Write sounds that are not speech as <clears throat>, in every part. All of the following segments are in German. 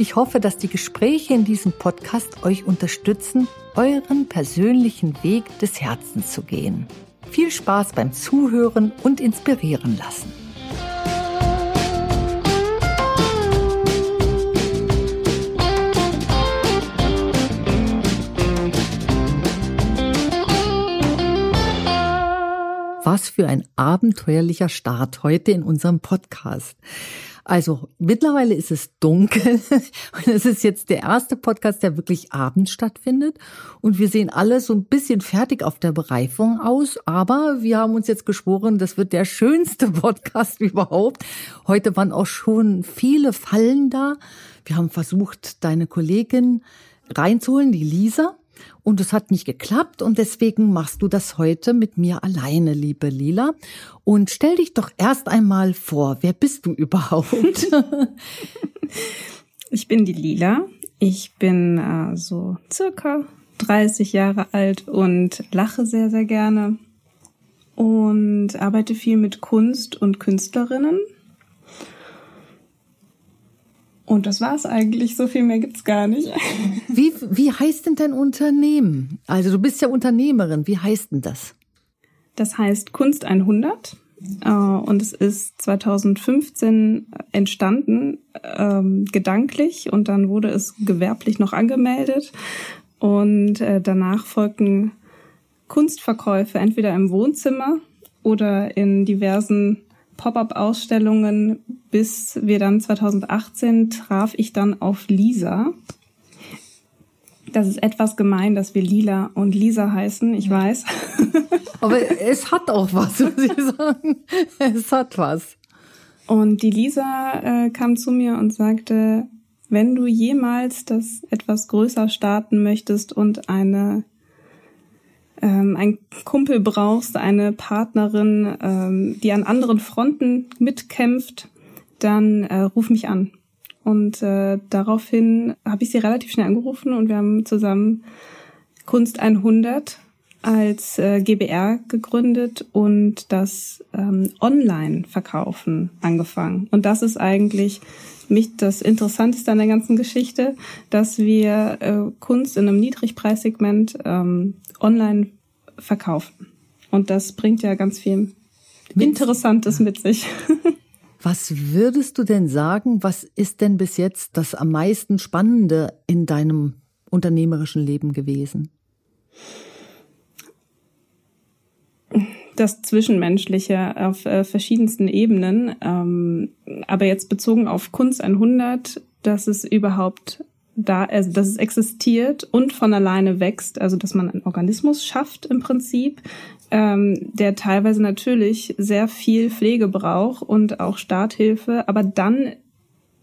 Ich hoffe, dass die Gespräche in diesem Podcast euch unterstützen, euren persönlichen Weg des Herzens zu gehen. Viel Spaß beim Zuhören und inspirieren lassen. Was für ein abenteuerlicher Start heute in unserem Podcast. Also mittlerweile ist es dunkel <laughs> und es ist jetzt der erste Podcast, der wirklich abends stattfindet. Und wir sehen alle so ein bisschen fertig auf der Bereifung aus. Aber wir haben uns jetzt geschworen, das wird der schönste <laughs> Podcast überhaupt. Heute waren auch schon viele Fallen da. Wir haben versucht, deine Kollegin reinzuholen, die Lisa. Und es hat nicht geklappt und deswegen machst du das heute mit mir alleine, liebe Lila. Und stell dich doch erst einmal vor, wer bist du überhaupt? <laughs> <laughs> ich bin die Lila. Ich bin äh, so circa 30 Jahre alt und lache sehr, sehr gerne und arbeite viel mit Kunst und Künstlerinnen und das war's eigentlich. So viel mehr gibt's gar nicht. Wie, wie heißt denn dein Unternehmen? Also du bist ja Unternehmerin. Wie heißt denn das? Das heißt Kunst 100. Äh, und es ist 2015 entstanden, ähm, gedanklich, und dann wurde es gewerblich noch angemeldet. Und äh, danach folgten Kunstverkäufe entweder im Wohnzimmer oder in diversen Pop-up-Ausstellungen, bis wir dann 2018 traf ich dann auf Lisa. Das ist etwas gemein, dass wir Lila und Lisa heißen, ich weiß. <laughs> Aber es hat auch was, muss ich sagen. Es hat was. Und die Lisa äh, kam zu mir und sagte, wenn du jemals das etwas größer starten möchtest und eine ähm, einen Kumpel brauchst, eine Partnerin, ähm, die an anderen Fronten mitkämpft, dann äh, ruf mich an. Und äh, daraufhin habe ich sie relativ schnell angerufen und wir haben zusammen Kunst 100 als äh, GBR gegründet und das ähm, Online-Verkaufen angefangen. Und das ist eigentlich mich das Interessanteste an der ganzen Geschichte, dass wir äh, Kunst in einem Niedrigpreissegment ähm, online verkaufen. Und das bringt ja ganz viel Interessantes mit sich. <laughs> Was würdest du denn sagen, was ist denn bis jetzt das am meisten Spannende in deinem unternehmerischen Leben gewesen? Das Zwischenmenschliche auf äh, verschiedensten Ebenen. Ähm, aber jetzt bezogen auf Kunst 100, dass es überhaupt da, also dass es existiert und von alleine wächst, also dass man einen Organismus schafft im Prinzip, ähm, der teilweise natürlich sehr viel Pflege braucht und auch Starthilfe, aber dann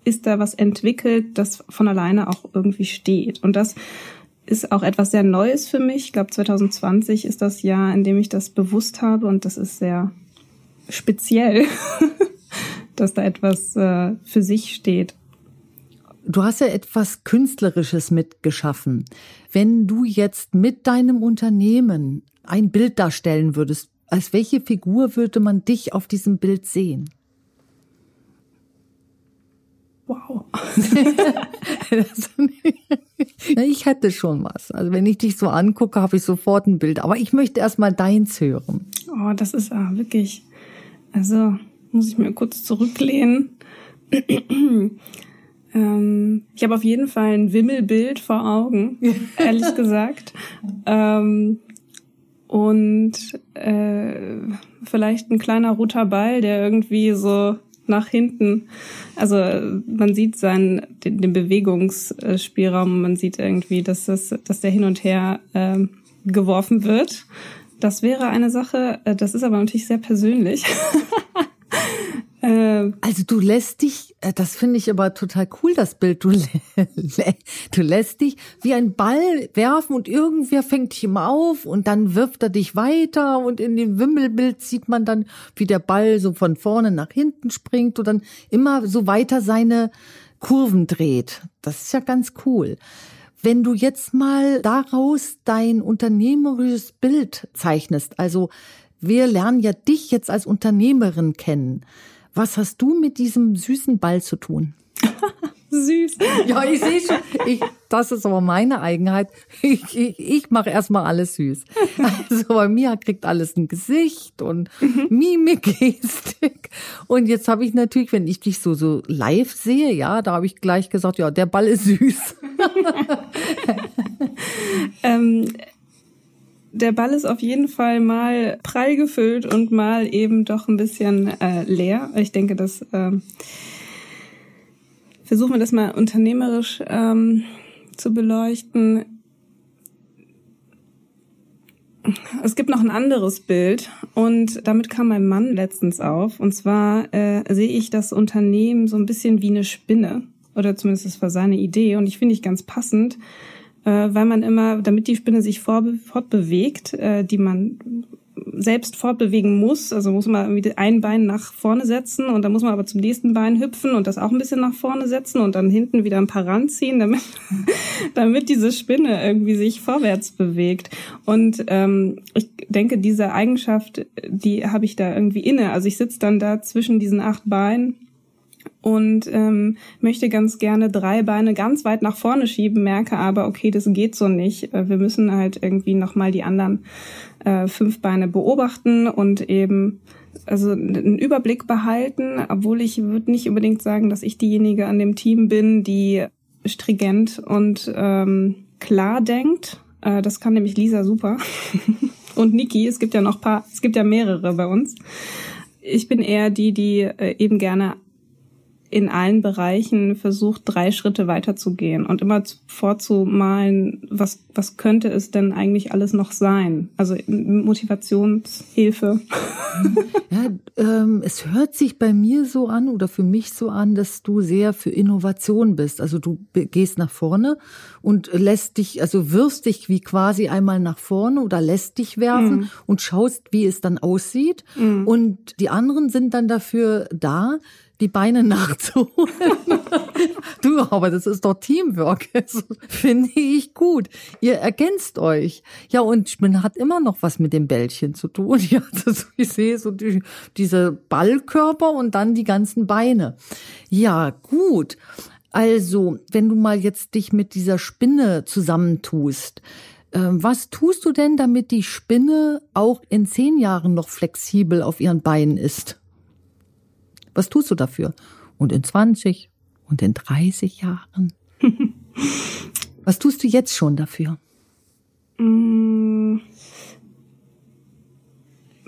ist da was entwickelt, das von alleine auch irgendwie steht. Und das ist auch etwas sehr Neues für mich. Ich glaube, 2020 ist das Jahr, in dem ich das bewusst habe und das ist sehr speziell, <laughs> dass da etwas äh, für sich steht. Du hast ja etwas Künstlerisches mitgeschaffen. Wenn du jetzt mit deinem Unternehmen ein Bild darstellen würdest, als welche Figur würde man dich auf diesem Bild sehen? Wow. <laughs> ich hätte schon was. Also wenn ich dich so angucke, habe ich sofort ein Bild. Aber ich möchte erst mal deins hören. Oh, das ist ah, wirklich. Also muss ich mir kurz zurücklehnen. <clears throat> Ähm, ich habe auf jeden Fall ein Wimmelbild vor Augen, ehrlich <laughs> gesagt. Ähm, und äh, vielleicht ein kleiner roter Ball, der irgendwie so nach hinten, also man sieht seinen den, den Bewegungsspielraum, man sieht irgendwie, dass das, dass der hin und her äh, geworfen wird. Das wäre eine Sache, äh, das ist aber natürlich sehr persönlich. <laughs> Äh, also du lässt dich, äh, das finde ich aber total cool, das Bild. Du, du lässt dich wie ein Ball werfen und irgendwer fängt dich immer auf und dann wirft er dich weiter und in dem Wimmelbild sieht man dann, wie der Ball so von vorne nach hinten springt und dann immer so weiter seine Kurven dreht. Das ist ja ganz cool. Wenn du jetzt mal daraus dein unternehmerisches Bild zeichnest, also wir lernen ja dich jetzt als Unternehmerin kennen. Was hast du mit diesem süßen Ball zu tun? <laughs> Süß. Ja, ich sehe schon. Ich, das ist aber meine Eigenheit. Ich, ich, ich mache erstmal alles süß. Also bei mir kriegt alles ein Gesicht und Mimik, <laughs> Gestik. Und jetzt habe ich natürlich, wenn ich dich so, so live sehe, ja, da habe ich gleich gesagt, ja, der Ball ist süß. <laughs> ähm, der Ball ist auf jeden Fall mal prall gefüllt und mal eben doch ein bisschen äh, leer. Ich denke, das äh, versuchen wir das mal unternehmerisch ähm, zu beleuchten. Es gibt noch ein anderes Bild und damit kam mein Mann letztens auf. Und zwar äh, sehe ich das Unternehmen so ein bisschen wie eine Spinne. Oder zumindest das war seine Idee und ich finde ich ganz passend, weil man immer, damit die Spinne sich fortbewegt, äh, die man selbst fortbewegen muss, also muss man irgendwie ein Bein nach vorne setzen und dann muss man aber zum nächsten Bein hüpfen und das auch ein bisschen nach vorne setzen und dann hinten wieder ein paar ranziehen, damit, <laughs> damit diese Spinne irgendwie sich vorwärts bewegt. Und ähm, ich denke, diese Eigenschaft, die habe ich da irgendwie inne. Also ich sitze dann da zwischen diesen acht Beinen und ähm, möchte ganz gerne drei Beine ganz weit nach vorne schieben, merke aber, okay, das geht so nicht. Äh, wir müssen halt irgendwie nochmal die anderen äh, fünf Beine beobachten und eben also einen Überblick behalten, obwohl ich würde nicht unbedingt sagen, dass ich diejenige an dem Team bin, die stringent und ähm, klar denkt. Äh, das kann nämlich Lisa super. <laughs> und Niki, es gibt ja noch paar, es gibt ja mehrere bei uns. Ich bin eher die, die äh, eben gerne in allen Bereichen versucht, drei Schritte weiterzugehen und immer vorzumalen, was, was könnte es denn eigentlich alles noch sein? Also Motivationshilfe. <laughs> Ja, ähm, es hört sich bei mir so an oder für mich so an, dass du sehr für Innovation bist. Also du gehst nach vorne und lässt dich, also wirfst dich wie quasi einmal nach vorne oder lässt dich werfen mhm. und schaust, wie es dann aussieht. Mhm. Und die anderen sind dann dafür da, die Beine nachzuholen. <laughs> du, aber das ist doch Teamwork. Finde ich gut. Ihr ergänzt euch. Ja, und man hat immer noch was mit dem Bällchen zu tun. <laughs> Ja, das, ich sehe so die, diese Ballkörper und dann die ganzen Beine. Ja, gut. Also, wenn du mal jetzt dich mit dieser Spinne zusammentust, ähm, was tust du denn, damit die Spinne auch in zehn Jahren noch flexibel auf ihren Beinen ist? Was tust du dafür? Und in 20 und in 30 Jahren? <laughs> was tust du jetzt schon dafür? Mm.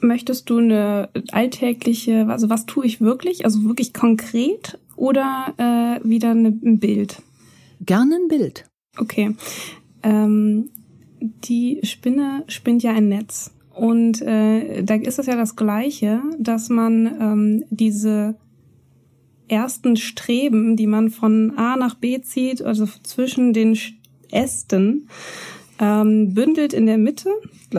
Möchtest du eine alltägliche, also was tue ich wirklich, also wirklich konkret oder äh, wieder eine, ein Bild? Gerne ein Bild. Okay. Ähm, die Spinne spinnt ja ein Netz. Und äh, da ist es ja das Gleiche, dass man ähm, diese ersten Streben, die man von A nach B zieht, also zwischen den Ästen, ähm, bündelt in der Mitte,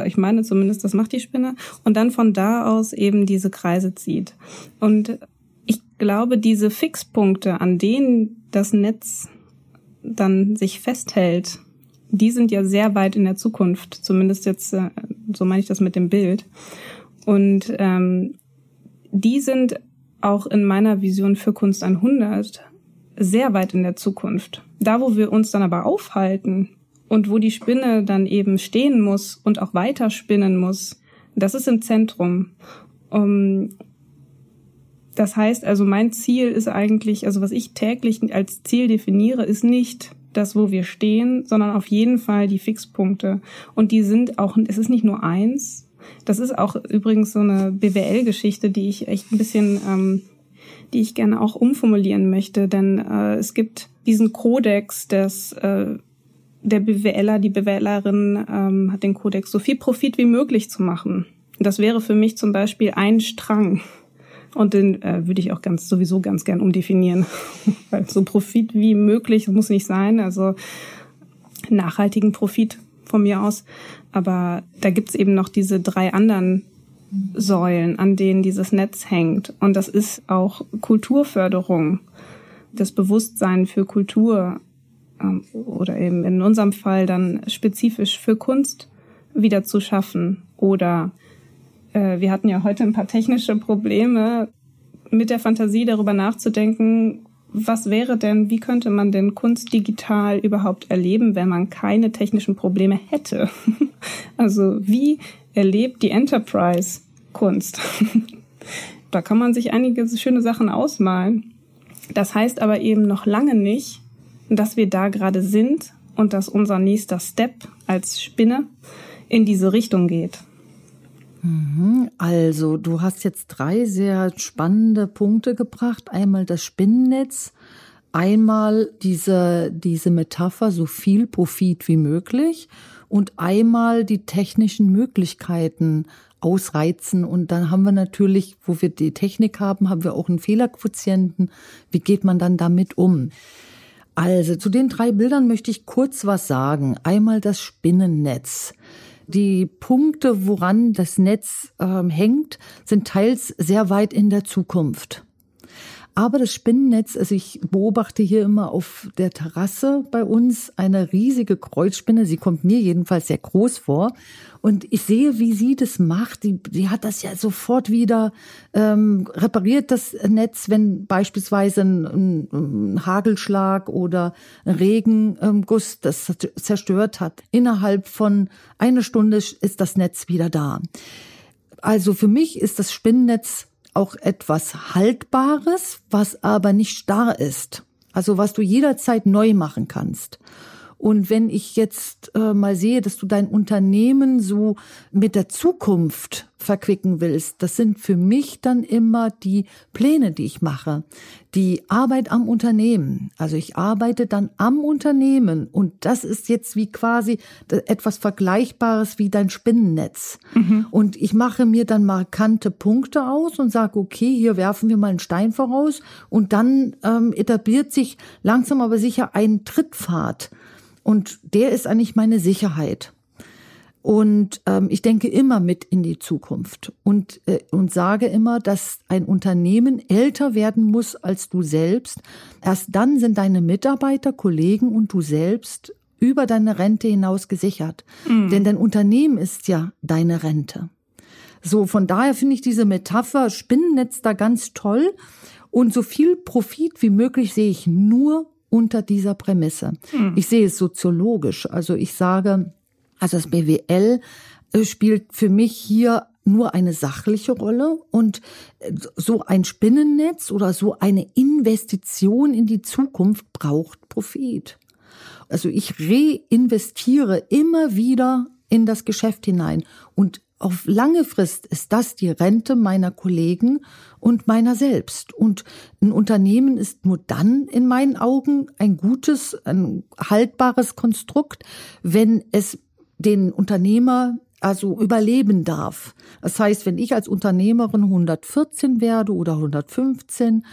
ich meine zumindest, das macht die Spinne, und dann von da aus eben diese Kreise zieht. Und ich glaube, diese Fixpunkte, an denen das Netz dann sich festhält, die sind ja sehr weit in der Zukunft, zumindest jetzt, äh, so meine ich das mit dem Bild. Und ähm, die sind auch in meiner Vision für Kunst 100 sehr weit in der Zukunft. Da, wo wir uns dann aber aufhalten und wo die Spinne dann eben stehen muss und auch weiter spinnen muss, das ist im Zentrum. Um, das heißt also, mein Ziel ist eigentlich, also was ich täglich als Ziel definiere, ist nicht das, wo wir stehen, sondern auf jeden Fall die Fixpunkte. Und die sind auch, es ist nicht nur eins. Das ist auch übrigens so eine BWL-Geschichte, die ich echt ein bisschen, ähm, die ich gerne auch umformulieren möchte, denn äh, es gibt diesen Kodex des äh, der BWLer, die BWLerin ähm, hat den Kodex, so viel Profit wie möglich zu machen. Das wäre für mich zum Beispiel ein Strang Und den äh, würde ich auch ganz sowieso ganz gern umdefinieren. <laughs> Weil so Profit wie möglich muss nicht sein. Also nachhaltigen Profit von mir aus. Aber da gibt's eben noch diese drei anderen Säulen, an denen dieses Netz hängt. Und das ist auch Kulturförderung, das Bewusstsein für Kultur ähm, oder eben in unserem Fall dann spezifisch für Kunst wieder zu schaffen. Oder äh, wir hatten ja heute ein paar technische Probleme, mit der Fantasie darüber nachzudenken, was wäre denn, wie könnte man denn Kunst digital überhaupt erleben, wenn man keine technischen Probleme hätte? <laughs> Also wie erlebt die Enterprise Kunst? <laughs> Da kann man sich einige schöne Sachen ausmalen. Das heißt aber eben noch lange nicht, dass wir da gerade sind und dass unser nächster Step als Spinne in diese Richtung geht. Mhm. Also, du hast jetzt drei sehr spannende Punkte gebracht. Einmal das Spinnennetz, einmal diese, diese Metapher, so viel Profit wie möglich und einmal die technischen Möglichkeiten ausreizen. Und dann haben wir natürlich, wo wir die Technik haben, haben wir auch einen Fehlerquotienten. Wie geht man dann damit um? Also zu den drei Bildern möchte ich kurz was sagen. Einmal das Spinnennetz. Die Punkte, woran das Netz ähm, hängt, sind teils sehr weit in der Zukunft. Aber das Spinnennetz, also ich beobachte hier immer auf der Terrasse bei uns eine riesige Kreuzspinne. Sie kommt mir jedenfalls sehr groß vor. Und ich sehe, wie sie das macht. Die, die hat das ja sofort wieder ähm, repariert, das Netz, wenn beispielsweise ein, ein, Hagelschlag oder ein Regenguss das zerstört hat. Innerhalb von einer Stunde ist das Netz wieder da. Also für mich ist das Spinnennetz auch etwas Haltbares, was aber nicht starr ist. Also was du jederzeit neu machen kannst. Und wenn ich jetzt äh, mal sehe, dass du dein Unternehmen so mit der Zukunft verquicken willst, das sind für mich dann immer die Pläne, die ich mache. Die Arbeit am Unternehmen. Also ich arbeite dann am Unternehmen und das ist jetzt wie quasi etwas Vergleichbares wie dein Spinnennetz. Mhm. Und ich mache mir dann markante Punkte aus und sage, okay, hier werfen wir mal einen Stein voraus und dann ähm, etabliert sich langsam aber sicher ein Trittpfad und der ist eigentlich meine Sicherheit. Und ähm, ich denke immer mit in die Zukunft und, äh, und sage immer, dass ein Unternehmen älter werden muss als du selbst. Erst dann sind deine Mitarbeiter, Kollegen und du selbst über deine Rente hinaus gesichert. Mhm. Denn dein Unternehmen ist ja deine Rente. So, von daher finde ich diese Metapher Spinnennetz da ganz toll. Und so viel Profit wie möglich sehe ich nur unter dieser Prämisse. Hm. Ich sehe es soziologisch. Also ich sage, also das BWL äh, spielt für mich hier nur eine sachliche Rolle und äh, so ein Spinnennetz oder so eine Investition in die Zukunft braucht Profit. Also ich reinvestiere immer wieder in das Geschäft hinein und auf lange Frist ist das die Rente meiner Kollegen und meiner selbst. Und ein Unternehmen ist nur dann in meinen Augen ein gutes, ein haltbares Konstrukt, wenn es den Unternehmer also überleben darf. Das heißt, wenn ich als Unternehmerin 114 werde oder 115,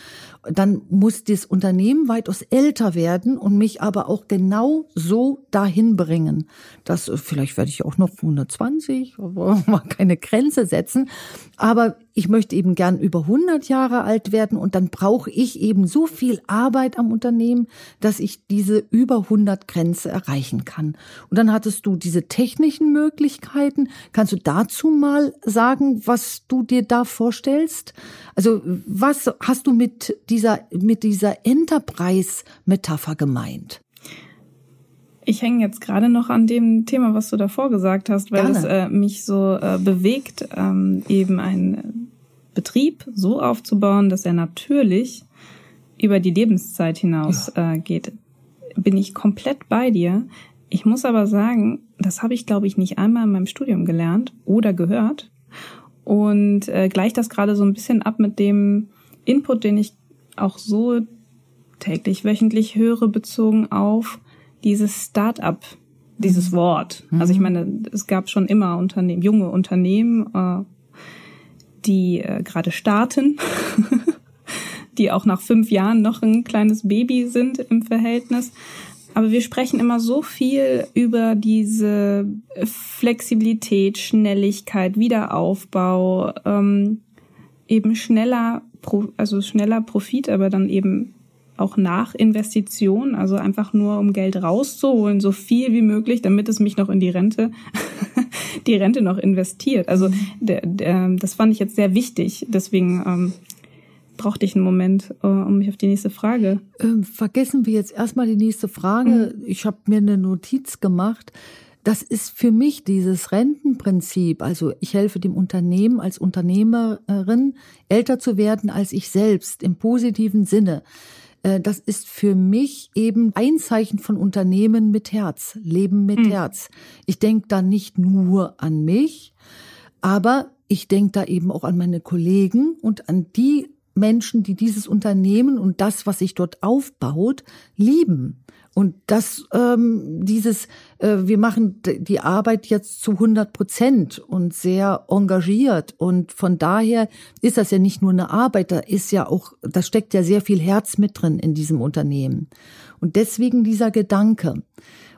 dann muss das Unternehmen weitaus älter werden und mich aber auch genau so dahin bringen. dass vielleicht werde ich auch noch 120, aber <laughs> mal keine Grenze setzen. Aber ich möchte eben gern über 100 Jahre alt werden und dann brauche ich eben so viel Arbeit am Unternehmen, dass ich diese über 100 Grenze erreichen kann. Und dann hattest du diese technischen Möglichkeiten. Kannst du dazu mal sagen, was du dir da vorstellst? Also was hast du mit dieser, mit dieser Enterprise-Metapher gemeint? Ich hänge jetzt gerade noch an dem Thema, was du davor gesagt hast, weil Gerne. es äh, mich so äh, bewegt, ähm, eben einen Betrieb so aufzubauen, dass er natürlich über die Lebenszeit hinaus ja. äh, geht. Bin ich komplett bei dir. Ich muss aber sagen, das habe ich, glaube ich, nicht einmal in meinem Studium gelernt oder gehört. Und äh, gleicht das gerade so ein bisschen ab mit dem Input, den ich auch so täglich, wöchentlich höre, bezogen auf dieses Start-up, dieses mhm. Wort. Mhm. Also ich meine, es gab schon immer Unternehmen, junge Unternehmen, äh, die äh, gerade starten, <laughs> die auch nach fünf Jahren noch ein kleines Baby sind im Verhältnis. Aber wir sprechen immer so viel über diese Flexibilität, Schnelligkeit, Wiederaufbau, ähm, eben schneller, also schneller Profit, aber dann eben auch nach Investition, also einfach nur um Geld rauszuholen, so viel wie möglich, damit es mich noch in die Rente, <laughs> die Rente noch investiert. Also der, der, das fand ich jetzt sehr wichtig. Deswegen ähm, brauchte ich einen Moment, äh, um mich auf die nächste Frage. Ähm, vergessen wir jetzt erstmal die nächste Frage. Mhm. Ich habe mir eine Notiz gemacht. Das ist für mich dieses Rentenprinzip. Also ich helfe dem Unternehmen als Unternehmerin älter zu werden als ich selbst im positiven Sinne. Äh, das ist für mich eben ein Zeichen von Unternehmen mit Herz, Leben mit mhm. Herz. Ich denke da nicht nur an mich, aber ich denke da eben auch an meine Kollegen und an die Menschen, die dieses Unternehmen und das, was sich dort aufbaut, lieben. Und das, ähm, dieses, äh, wir machen die Arbeit jetzt zu 100 Prozent und sehr engagiert. Und von daher ist das ja nicht nur eine Arbeit, da ist ja auch, da steckt ja sehr viel Herz mit drin in diesem Unternehmen. Und deswegen dieser Gedanke.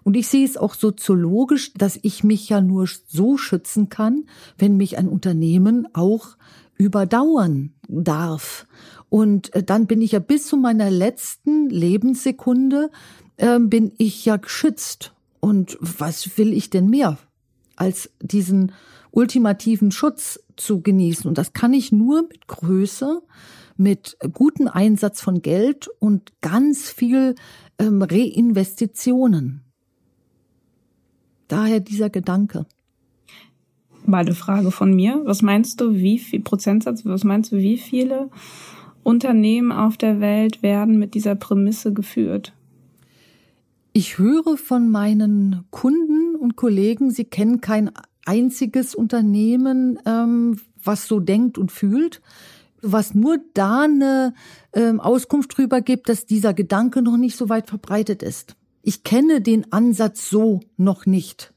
Und ich sehe es auch soziologisch, dass ich mich ja nur so schützen kann, wenn mich ein Unternehmen auch überdauern darf. Und äh, dann bin ich ja bis zu meiner letzten Lebenssekunde äh, bin ich ja geschützt. Und was will ich denn mehr, als diesen ultimativen Schutz zu genießen? Und das kann ich nur mit Größe, mit gutem Einsatz von Geld und ganz viel ähm, Reinvestitionen. Daher dieser Gedanke. Mal eine Frage von mir. Was meinst du, wie viel Prozentsatz, was meinst du, wie viele Unternehmen auf der Welt werden mit dieser Prämisse geführt? Ich höre von meinen Kunden und Kollegen, sie kennen kein einziges Unternehmen, ähm, was so denkt und fühlt, was nur da eine ähm, Auskunft drüber gibt, dass dieser Gedanke noch nicht so weit verbreitet ist. Ich kenne den Ansatz so noch nicht.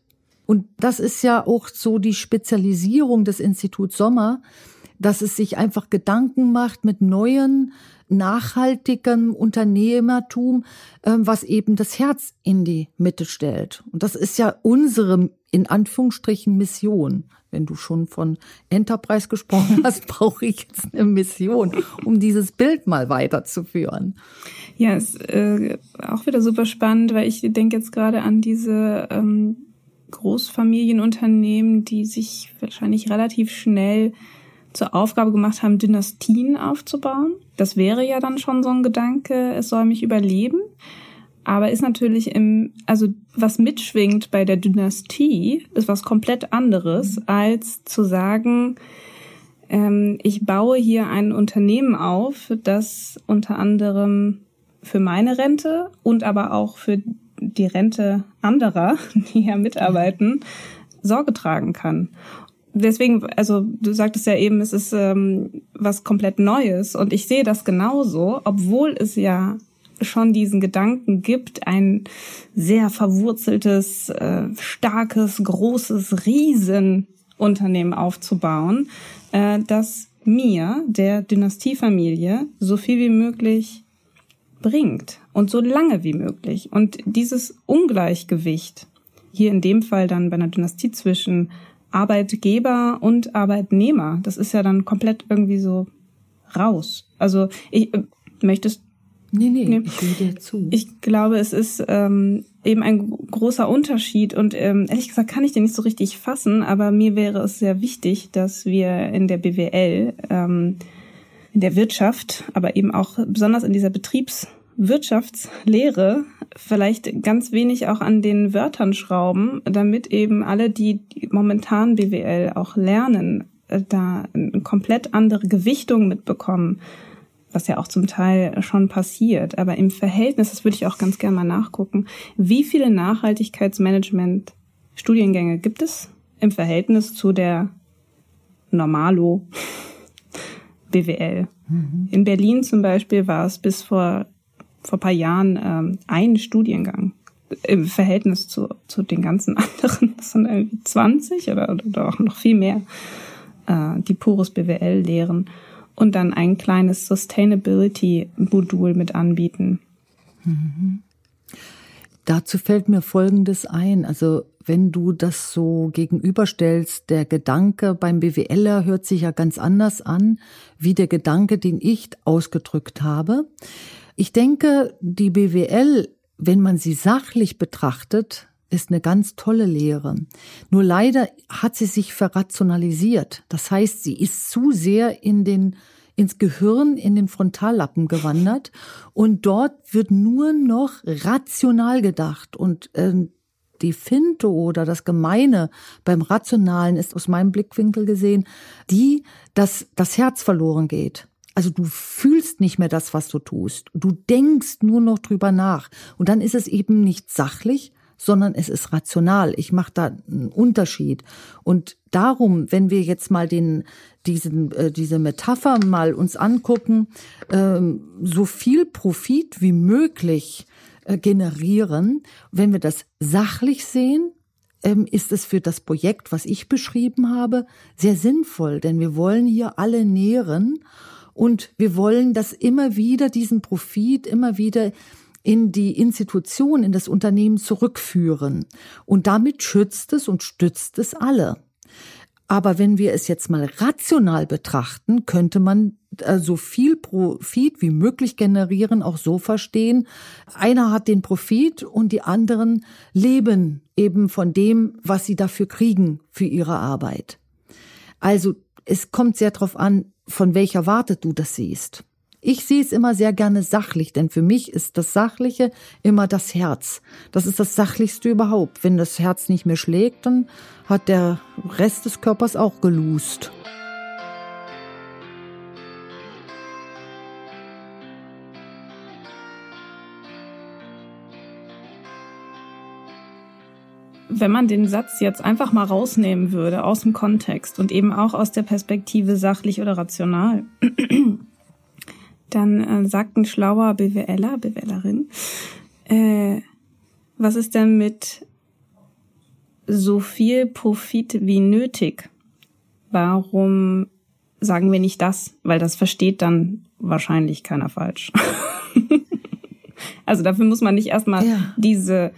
Und das ist ja auch so die Spezialisierung des Instituts Sommer, dass es sich einfach Gedanken macht mit neuen nachhaltigem Unternehmertum, ähm, was eben das Herz in die Mitte stellt. Und das ist ja unsere, in Anführungsstrichen, Mission. Wenn du schon von Enterprise gesprochen <laughs> hast, brauche ich jetzt eine Mission, um dieses Bild mal weiterzuführen. Ja, ist äh, auch wieder super spannend, weil ich denke jetzt gerade an diese ähm, Großfamilienunternehmen, die sich wahrscheinlich relativ schnell zur Aufgabe gemacht haben, Dynastien aufzubauen. Das wäre ja dann schon so ein Gedanke, es soll mich überleben. Aber ist natürlich im, also was mitschwingt bei der Dynastie, ist was komplett anderes, als zu sagen, ähm, ich baue hier ein Unternehmen auf, das unter anderem für meine Rente und aber auch für die Rente anderer, <laughs> die hier mitarbeiten, Sorge tragen kann deswegen, also du sagtest ja eben, es ist ähm, was komplett Neues und ich sehe das genauso, obwohl es ja schon diesen Gedanken gibt, ein sehr verwurzeltes, äh, starkes, großes Riesenunternehmen aufzubauen, äh, das mir, der Dynastiefamilie, so viel wie möglich bringt und so lange wie möglich. Und dieses Ungleichgewicht, hier in dem Fall dann bei einer Dynastie zwischen Arbeitgeber und Arbeitnehmer. Das ist ja dann komplett irgendwie so raus. Also ich äh, möchtest Nee, nee, nee, ich höre dir zu. Ich glaube, es ist ähm, eben ein großer Unterschied und ähm, ehrlich gesagt kann ich den nicht so richtig fassen, aber mir wäre es sehr wichtig, dass wir in der BWL, ähm, in der Wirtschaft, aber eben auch besonders in dieser Betriebswirtschaftslehre vielleicht ganz wenig auch an den Wörtern schrauben, damit eben alle, die momentan BWL auch lernen, äh, da eine komplett andere Gewichtung mitbekommen, was ja auch zum Teil schon passiert. Aber im Verhältnis, das würde ich auch ganz gerne mal nachgucken, wie viele Nachhaltigkeitsmanagement Studiengänge gibt es im Verhältnis zu der Normalo <laughs> BWL? Mhm. In Berlin zum Beispiel war es bis vor vor paar Jahren ähm, ein Studiengang im Verhältnis zu, zu den ganzen <laughs> anderen. Das sind irgendwie 20 oder, oder auch noch viel mehr. äh, die Purus BWL lehren und dann ein kleines Sustainability-Modul mit anbieten. Mhm. Dazu fällt mir Folgendes ein. Also wenn du das so gegenüberstellst, der Gedanke beim BWLer hört sich ja ganz anders an, wie der Gedanke, den ich ausgedrückt habe. Ich denke, die BWL, wenn man sie sachlich betrachtet, ist eine ganz tolle Lehre. Nur leider hat sie sich verrationalisiert. Das heißt, sie ist zu sehr in den ins Gehirn, in den Frontallappen gewandert und dort wird nur noch rational gedacht und äh, die Finte oder das Gemeine beim Rationalen ist aus meinem Blickwinkel gesehen, die, dass das Herz verloren geht. Also du fühlst nicht mehr das, was du tust. Du denkst nur noch drüber nach. Und dann ist es eben nicht sachlich, sondern es ist rational. Ich mache da einen Unterschied. Und darum, wenn wir jetzt mal den, diesen, äh, diese Metapher mal uns angucken, ähm, so viel Profit wie möglich äh, generieren, wenn wir das sachlich sehen, ähm, ist es für das Projekt, was ich beschrieben habe, sehr sinnvoll, denn wir wollen hier alle nähren und wir wollen das immer wieder, diesen Profit immer wieder in die Institution, in das Unternehmen zurückführen. Und damit schützt es und stützt es alle. Aber wenn wir es jetzt mal rational betrachten, könnte man äh, so viel Profit wie möglich generieren, auch so verstehen. Einer hat den Profit und die anderen leben eben von dem, was sie dafür kriegen für ihre Arbeit. Also es kommt sehr darauf an, von welcher Warte du das siehst. Ich sehe es immer sehr gerne sachlich, denn für mich ist das Sachliche immer das Herz. Das ist das Sachlichste überhaupt. Wenn das Herz nicht mehr schlägt, dann hat der Rest des Körpers auch gelust. Wenn man den Satz jetzt einfach mal rausnehmen würde aus dem Kontext und eben auch aus der Perspektive sachlich oder rational, <clears throat> dann äh, sagt ein schlauer BWLer, BWLerin, äh, was ist denn mit so viel Profit wie nötig? Warum sagen wir nicht das? Weil das versteht dann wahrscheinlich keiner falsch. <laughs> also dafür muss man nicht erstmal ja. diese,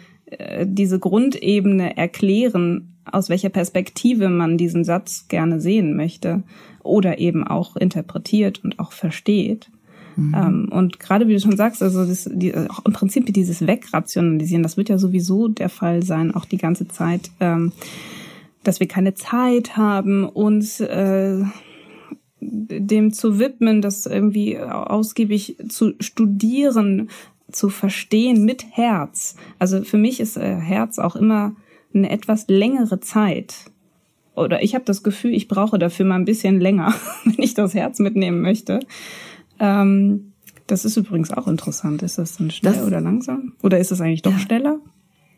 diese Grundebene erklären, aus welcher Perspektive man diesen Satz gerne sehen möchte oder eben auch interpretiert und auch versteht. Mhm. Ähm, und gerade wie du schon sagst, also das, die, auch im Prinzip dieses Wegrationalisieren, das wird ja sowieso der Fall sein, auch die ganze Zeit, ähm, dass wir keine Zeit haben, uns äh, dem zu widmen, das irgendwie ausgiebig zu studieren, zu verstehen mit Herz. Also für mich ist äh, Herz auch immer eine etwas längere Zeit. Oder ich habe das Gefühl, ich brauche dafür mal ein bisschen länger, <laughs> wenn ich das Herz mitnehmen möchte. Ähm, das ist übrigens auch interessant. Ist das dann schnell das, oder langsam? Oder ist es eigentlich doch ja. schneller?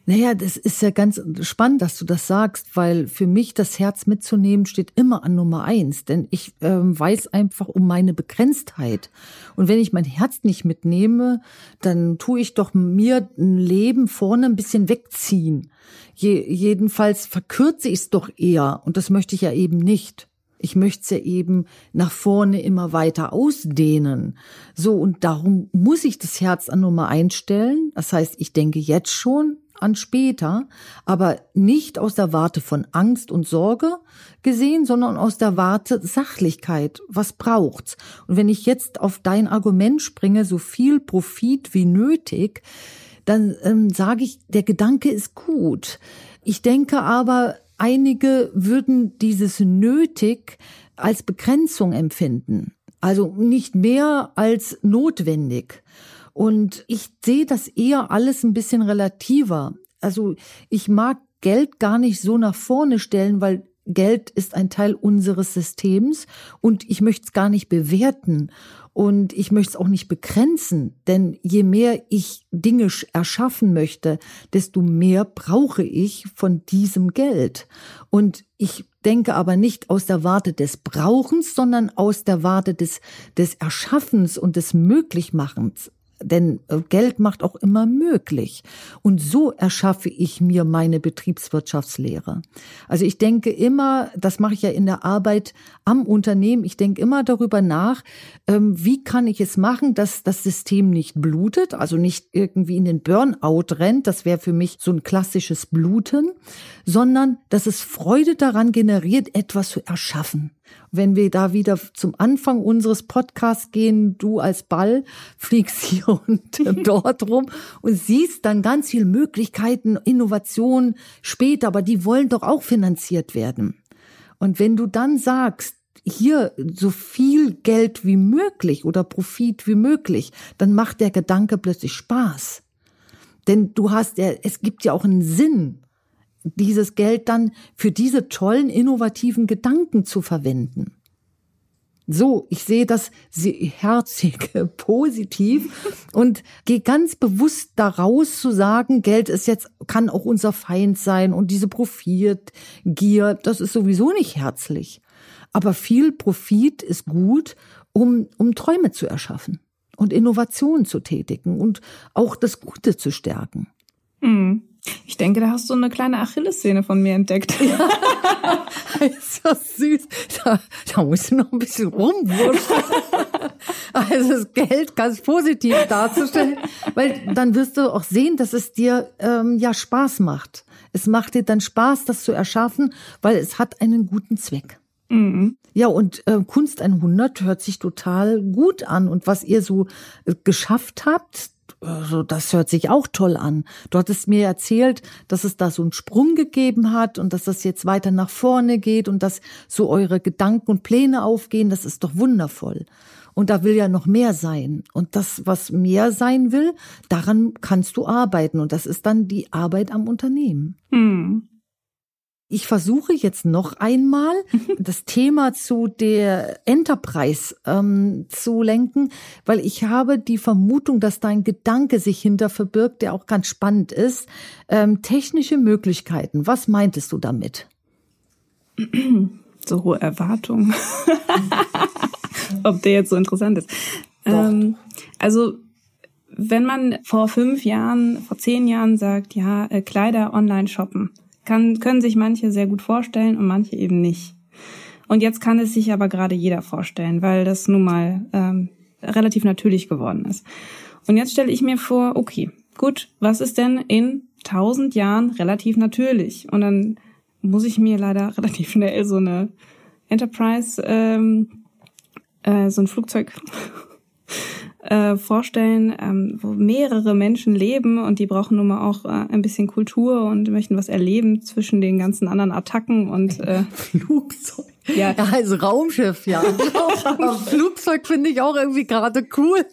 Naja, das ist ja ganz spannend, dass du das sagst, weil für mich das Herz mitzunehmen steht immer an Nummer eins, denn ich ähm, weiß einfach um meine Begrenztheit. Und wenn ich mein Herz nicht mitnehme, dann tue ich doch mir ein Leben vorne ein bisschen wegziehen. Je, jedenfalls verkürze ich es doch eher und das möchte ich ja eben nicht. Ich möchte es ja eben nach vorne immer weiter ausdehnen. So, und darum muss ich das Herz an Nummer einstellen. Das heißt, ich denke jetzt schon an später, aber nicht aus der Warte von Angst und Sorge gesehen, sondern aus der Warte Sachlichkeit. Was braucht's? Und wenn ich jetzt auf dein Argument springe, so viel Profit wie nötig, dann ähm, sage ich, der Gedanke ist gut. Ich denke aber, Einige würden dieses nötig als Begrenzung empfinden, also nicht mehr als notwendig. Und ich sehe das eher alles ein bisschen relativer. Also ich mag Geld gar nicht so nach vorne stellen, weil Geld ist ein Teil unseres Systems und ich möchte es gar nicht bewerten und ich möchte es auch nicht begrenzen, denn je mehr ich Dinge erschaffen möchte, desto mehr brauche ich von diesem Geld. Und ich denke aber nicht aus der Warte des Brauchens, sondern aus der Warte des, des Erschaffens und des Möglichmachens. Denn äh, Geld macht auch immer möglich. Und so erschaffe ich mir meine Betriebswirtschaftslehre. Also ich denke immer, das mache ich ja in der Arbeit am Unternehmen, ich denke immer darüber nach, ähm, wie kann ich es machen, dass das System nicht blutet, also nicht irgendwie in den Burnout rennt, das wäre für mich so ein klassisches Bluten, sondern dass es Freude daran generiert, etwas zu erschaffen. Wenn wir da wieder zum Anfang unseres Podcasts gehen, du als Ball <laughs> fliegst hier und <laughs> dort rum und siehst dann ganz viele Möglichkeiten, Innovationen später, aber die wollen doch auch finanziert werden. Und wenn du dann sagst, hier so viel Geld wie möglich oder Profit wie möglich, dann macht der Gedanke plötzlich Spaß. Denn du hast ja, es gibt ja auch einen Sinn dieses Geld dann für diese tollen, innovativen Gedanken zu verwenden. So, ich sehe das herzig <laughs> positiv und gehe ganz bewusst daraus zu sagen, Geld ist jetzt, kann auch unser Feind sein und diese Profitgier, das ist sowieso nicht herzlich. Aber viel Profit ist gut, um, um Träume zu erschaffen und Innovationen zu tätigen und auch das Gute zu stärken. Mhm. Ich denke, da hast du eine kleine Achillessehne von mir entdeckt. <laughs> Ja. ist so süß. Da, da musst du noch ein bisschen rumwurschteln. Also das Geld ganz positiv darzustellen, weil dann wirst du auch sehen, dass es dir ähm, ja Spaß macht. Es macht dir dann Spaß, das zu erschaffen, weil es hat einen guten Zweck. Mhm. Ja, und äh, Kunst 100 hört sich total gut an. Und was ihr so äh, geschafft habt, also das hört sich auch toll an. Du hattest mir erzählt, dass es da so einen Sprung gegeben hat und dass das jetzt weiter nach vorne geht und dass so eure Gedanken und Pläne aufgehen. Das ist doch wundervoll. Und da will ja noch mehr sein. Und das, was mehr sein will, daran kannst du arbeiten. Und das ist dann die Arbeit am Unternehmen. Hm. Ich versuche jetzt noch einmal <laughs> das Thema zu der Enterprise ähm, zu lenken, weil ich habe die Vermutung, dass dein Gedanke sich hinter verbirgt, der auch ganz spannend ist. Ähm, technische Möglichkeiten, was meintest du damit? <clears throat> So hohe Erwartungen. <laughs> Ob der jetzt so interessant ist. Ähm, also wenn man vor fünf Jahren, vor zehn Jahren sagt, ja, äh, Kleider online shoppen, kann, können sich manche sehr gut vorstellen und manche eben nicht. Und jetzt kann es sich aber gerade jeder vorstellen, weil das nun mal ähm, relativ natürlich geworden ist. Und jetzt stelle ich mir vor, okay, gut, was ist denn in tausend Jahren relativ natürlich? Und dann muss ich mir leider <laughs> relativ schnell so eine Enterprise, ähm, äh, so ein Flugzeug äh, vorstellen, ähm, wo mehrere Menschen leben und die brauchen nun mal auch äh, ein bisschen Kultur und möchten was erleben zwischen den ganzen anderen Attacken und äh, Flugzeug. Ja. ja, also Raumschiff, ja. <laughs> Flugzeug finde ich auch irgendwie gerade cool.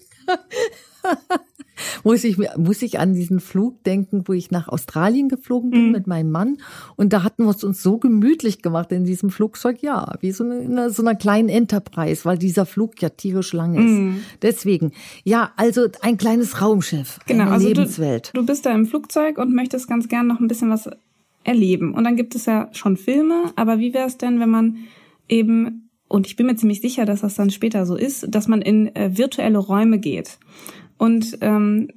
Muss ich muss ich an diesen Flug denken, wo ich nach Australien geflogen bin mhm. mit meinem Mann und da hatten wir es uns so gemütlich gemacht in diesem Flugzeug, ja, wie so eine, so einer kleinen Enterprise, weil dieser Flug ja tierisch lang ist. Mhm. Deswegen, ja, also ein kleines Raumschiff, genau, eine also Lebenswelt. Du, du bist da im Flugzeug und möchtest ganz gern noch ein bisschen was erleben und dann gibt es ja schon Filme, aber wie wäre es denn, wenn man eben und ich bin mir ziemlich sicher, dass das dann später so ist, dass man in äh, virtuelle Räume geht und ähm,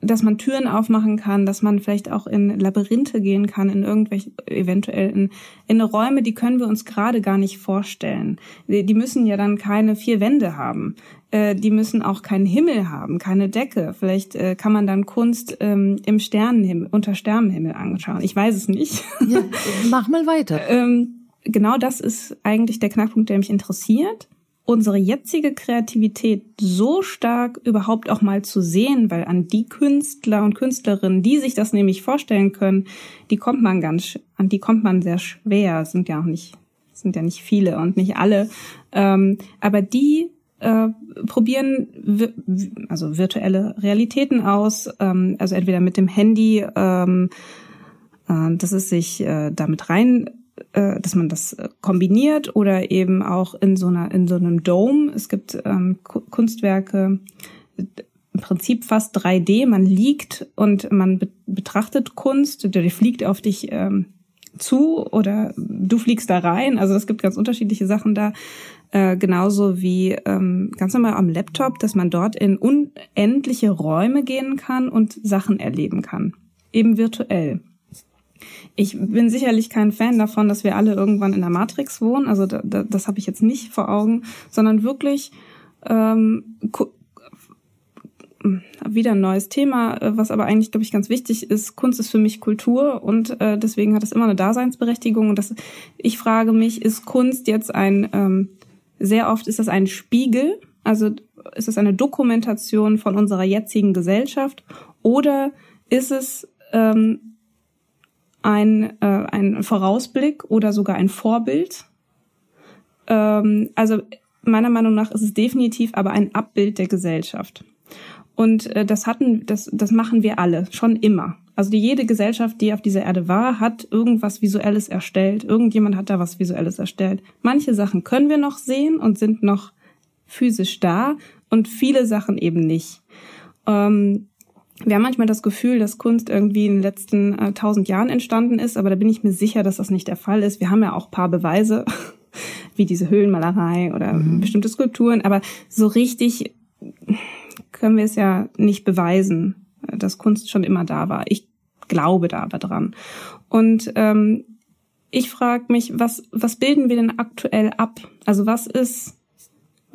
dass man Türen aufmachen kann, dass man vielleicht auch in Labyrinthe gehen kann, in irgendwelche, eventuell in, in Räume, die können wir uns gerade gar nicht vorstellen. Die, müssen ja dann keine vier Wände haben. Äh, die müssen auch keinen Himmel haben, keine Decke. Vielleicht äh, kann man dann Kunst ähm, im Sternenhimmel, unter Sternenhimmel anschauen. Ich weiß es nicht. Ja, mach mal weiter. <laughs> ähm, genau das ist eigentlich der Knackpunkt, der mich interessiert unsere jetzige Kreativität so stark überhaupt auch mal zu sehen, weil an die Künstler und Künstlerinnen, die sich das nämlich vorstellen können, die kommt man ganz, an die kommt man sehr schwer, sind ja auch nicht, sind ja nicht viele und nicht alle, ähm, aber die äh, probieren also virtuelle Realitäten aus, ähm, also entweder mit dem Handy, ähm, äh, dass es sich äh, damit rein äh, dass man das äh, kombiniert oder eben auch in so einer in so einem Dome. Es gibt ähm, Kunstwerke im Prinzip fast 3D. Man liegt und man be betrachtet Kunst, die fliegt auf dich ähm, zu oder du fliegst da rein. Also es gibt ganz unterschiedliche Sachen da. Äh, genauso wie ähm, ganz normal am Laptop, dass man dort in unendliche Räume gehen kann und Sachen erleben kann. Eben virtuell. Ich bin sicherlich kein Fan davon, dass wir alle irgendwann in der Matrix wohnen. Also da, da, das habe ich jetzt nicht vor Augen, sondern wirklich ähm, wieder ein neues Thema, äh, was aber eigentlich, glaube ich, ganz wichtig ist. Kunst ist für mich Kultur und äh, deswegen hat es immer eine Daseinsberechtigung. Und das, ich frage mich, ist Kunst jetzt ein ähm, sehr oft ist das ein Spiegel, also ist es eine Dokumentation von unserer jetzigen Gesellschaft oder ist es ähm, ein, äh, ein Vorausblick oder sogar ein Vorbild? Ähm, also meiner Meinung nach ist es definitiv aber ein Abbild der Gesellschaft. Und äh, das hatten, das, das machen wir alle schon immer. Also die, jede Gesellschaft, die auf dieser Erde war, hat irgendwas Visuelles erstellt. Irgendjemand hat da was Visuelles erstellt. Manche Sachen können wir noch sehen und sind noch physisch da und viele Sachen eben nicht. Ähm, wir haben manchmal das Gefühl, dass Kunst irgendwie in den letzten äh, tausend äh, Jahren entstanden ist, aber da bin ich mir sicher, dass das nicht der Fall ist. Wir haben ja auch paar Beweise, <laughs> wie diese Höhlenmalerei oder mhm. bestimmte Skulpturen, aber so richtig können wir es ja nicht beweisen dass Kunst schon immer da war. Ich glaube da aber dran. Und ähm, ich frage mich, was, was bilden wir denn aktuell ab? Also was ist,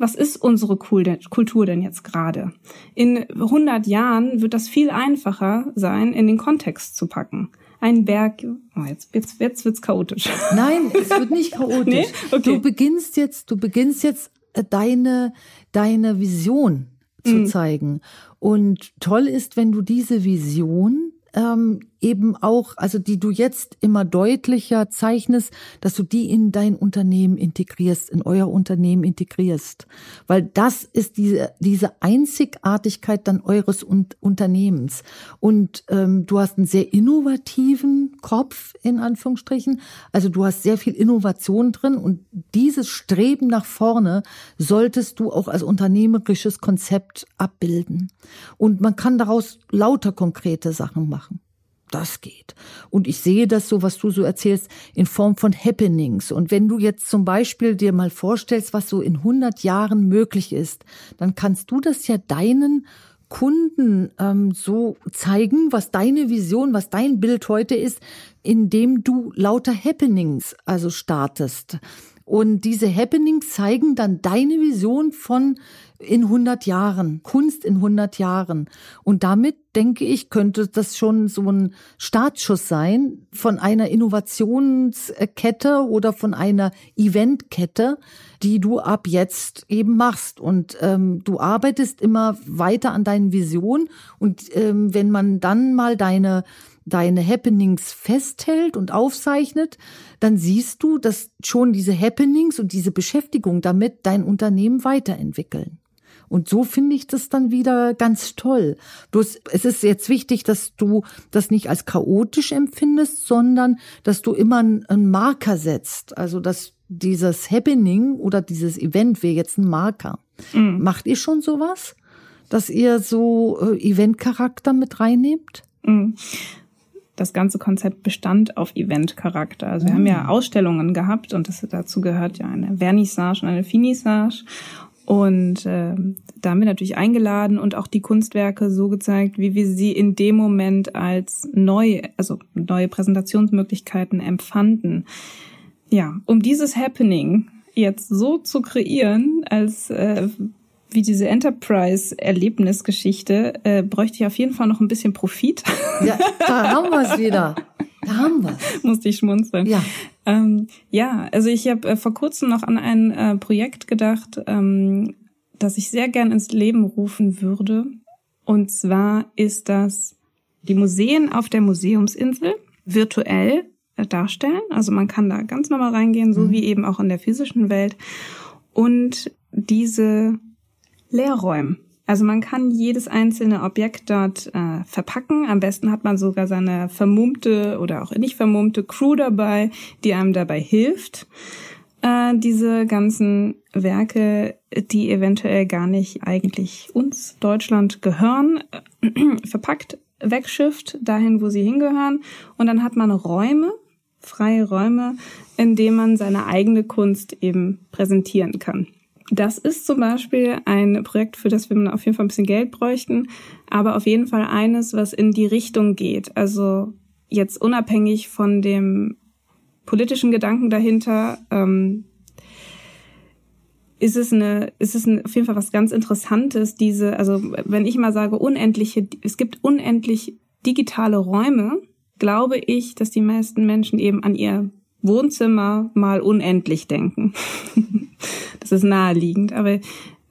was ist unsere Kultur denn jetzt gerade? In 100 Jahren wird das viel einfacher sein, in den Kontext zu packen. Ein Berg, oh, jetzt, jetzt, jetzt wird's chaotisch. Nein, es wird nicht <laughs> chaotisch. Nee? Okay. Du beginnst jetzt, du beginnst jetzt äh, deine, deine Vision zu mhm. zeigen. Und toll ist, wenn du diese Vision ähm, eben auch, also die du jetzt immer deutlicher zeichnest, dass du die in dein Unternehmen integrierst, in euer Unternehmen integrierst. Weil das ist diese, diese Einzigartigkeit dann eures Unternehmens. Und ähm, du hast einen sehr innovativen Kopf, in Anführungsstrichen. Also du hast sehr viel Innovation drin und dieses Streben nach vorne solltest du auch als unternehmerisches Konzept abbilden. Und man kann daraus lauter konkrete Sachen machen das geht. Und ich sehe das so, was du so erzählst, in Form von Happenings. Und wenn du jetzt zum Beispiel dir mal vorstellst, was so in 100 Jahren möglich ist, dann kannst du das ja deinen Kunden ähm, so zeigen, was deine Vision, was dein Bild heute ist, indem du lauter Happenings also startest. Und diese Happenings zeigen dann deine Vision von in 100 Jahren, Kunst in 100 Jahren. Und damit, denke ich, könnte das schon so ein Startschuss sein von einer Innovationskette oder von einer Eventkette, die du ab jetzt eben machst. Und ähm, du arbeitest immer weiter an deinen Visionen. Und ähm, wenn man dann mal deine deine Happenings festhält und aufzeichnet, dann siehst du, dass schon diese Happenings und diese Beschäftigung damit dein Unternehmen weiterentwickeln. Und so finde ich das dann wieder ganz toll. Bloß es ist jetzt wichtig, dass du das nicht als chaotisch empfindest, sondern dass du immer einen Marker setzt. Also dass dieses Happening oder dieses Event wäre jetzt ein Marker. Mhm. Macht ihr schon sowas? Dass ihr so äh, Eventcharakter mit reinnehmt? Mhm das ganze Konzept bestand auf Event-Charakter. Also wir haben ja ah. Ausstellungen gehabt und das, dazu gehört ja eine Vernissage und eine Finissage. Und äh, da haben wir natürlich eingeladen und auch die Kunstwerke so gezeigt, wie wir sie in dem Moment als neu, also neue Präsentationsmöglichkeiten empfanden. Ja, um dieses Happening jetzt so zu kreieren, als äh, wie diese Enterprise-Erlebnisgeschichte, äh, bräuchte ich auf jeden Fall noch ein bisschen Profit. Ja, da haben wir es wieder. Da haben wir <laughs> Musste ich schmunzeln. Ja. Ähm, ja, also ich habe äh, vor kurzem noch an ein äh, Projekt gedacht, ähm, das ich sehr gern ins Leben rufen würde. Und zwar ist das die Museen auf der Museumsinsel virtuell äh, darstellen. Also man kann da ganz normal reingehen, so mhm. wie eben auch in der physischen Welt. Und diese Leerräumen also man kann jedes einzelne Objekt dort äh, verpacken. Am besten hat man sogar seine vermummte oder auch nicht vermummte Crew dabei, die einem dabei hilft, äh, diese ganzen Werke, die eventuell gar nicht eigentlich uns Deutschland gehören, äh, <clears throat> verpackt, wegschifft dahin, wo sie hingehören. Und dann hat man Räume, freie Räume, in denen man seine eigene Kunst eben präsentieren kann. Das ist zum Beispiel ein Projekt, für das wir auf jeden Fall ein bisschen Geld bräuchten, aber auf jeden Fall eines, was in die Richtung geht. Also jetzt unabhängig von dem politischen Gedanken dahinter, ähm, ist es eine, ist es ein, auf jeden Fall was ganz Interessantes, diese, also wenn ich mal sage, unendliche, es gibt unendlich digitale Räume, glaube ich, dass die meisten Menschen eben an ihr Wohnzimmer mal unendlich denken. <laughs> das ist naheliegend, aber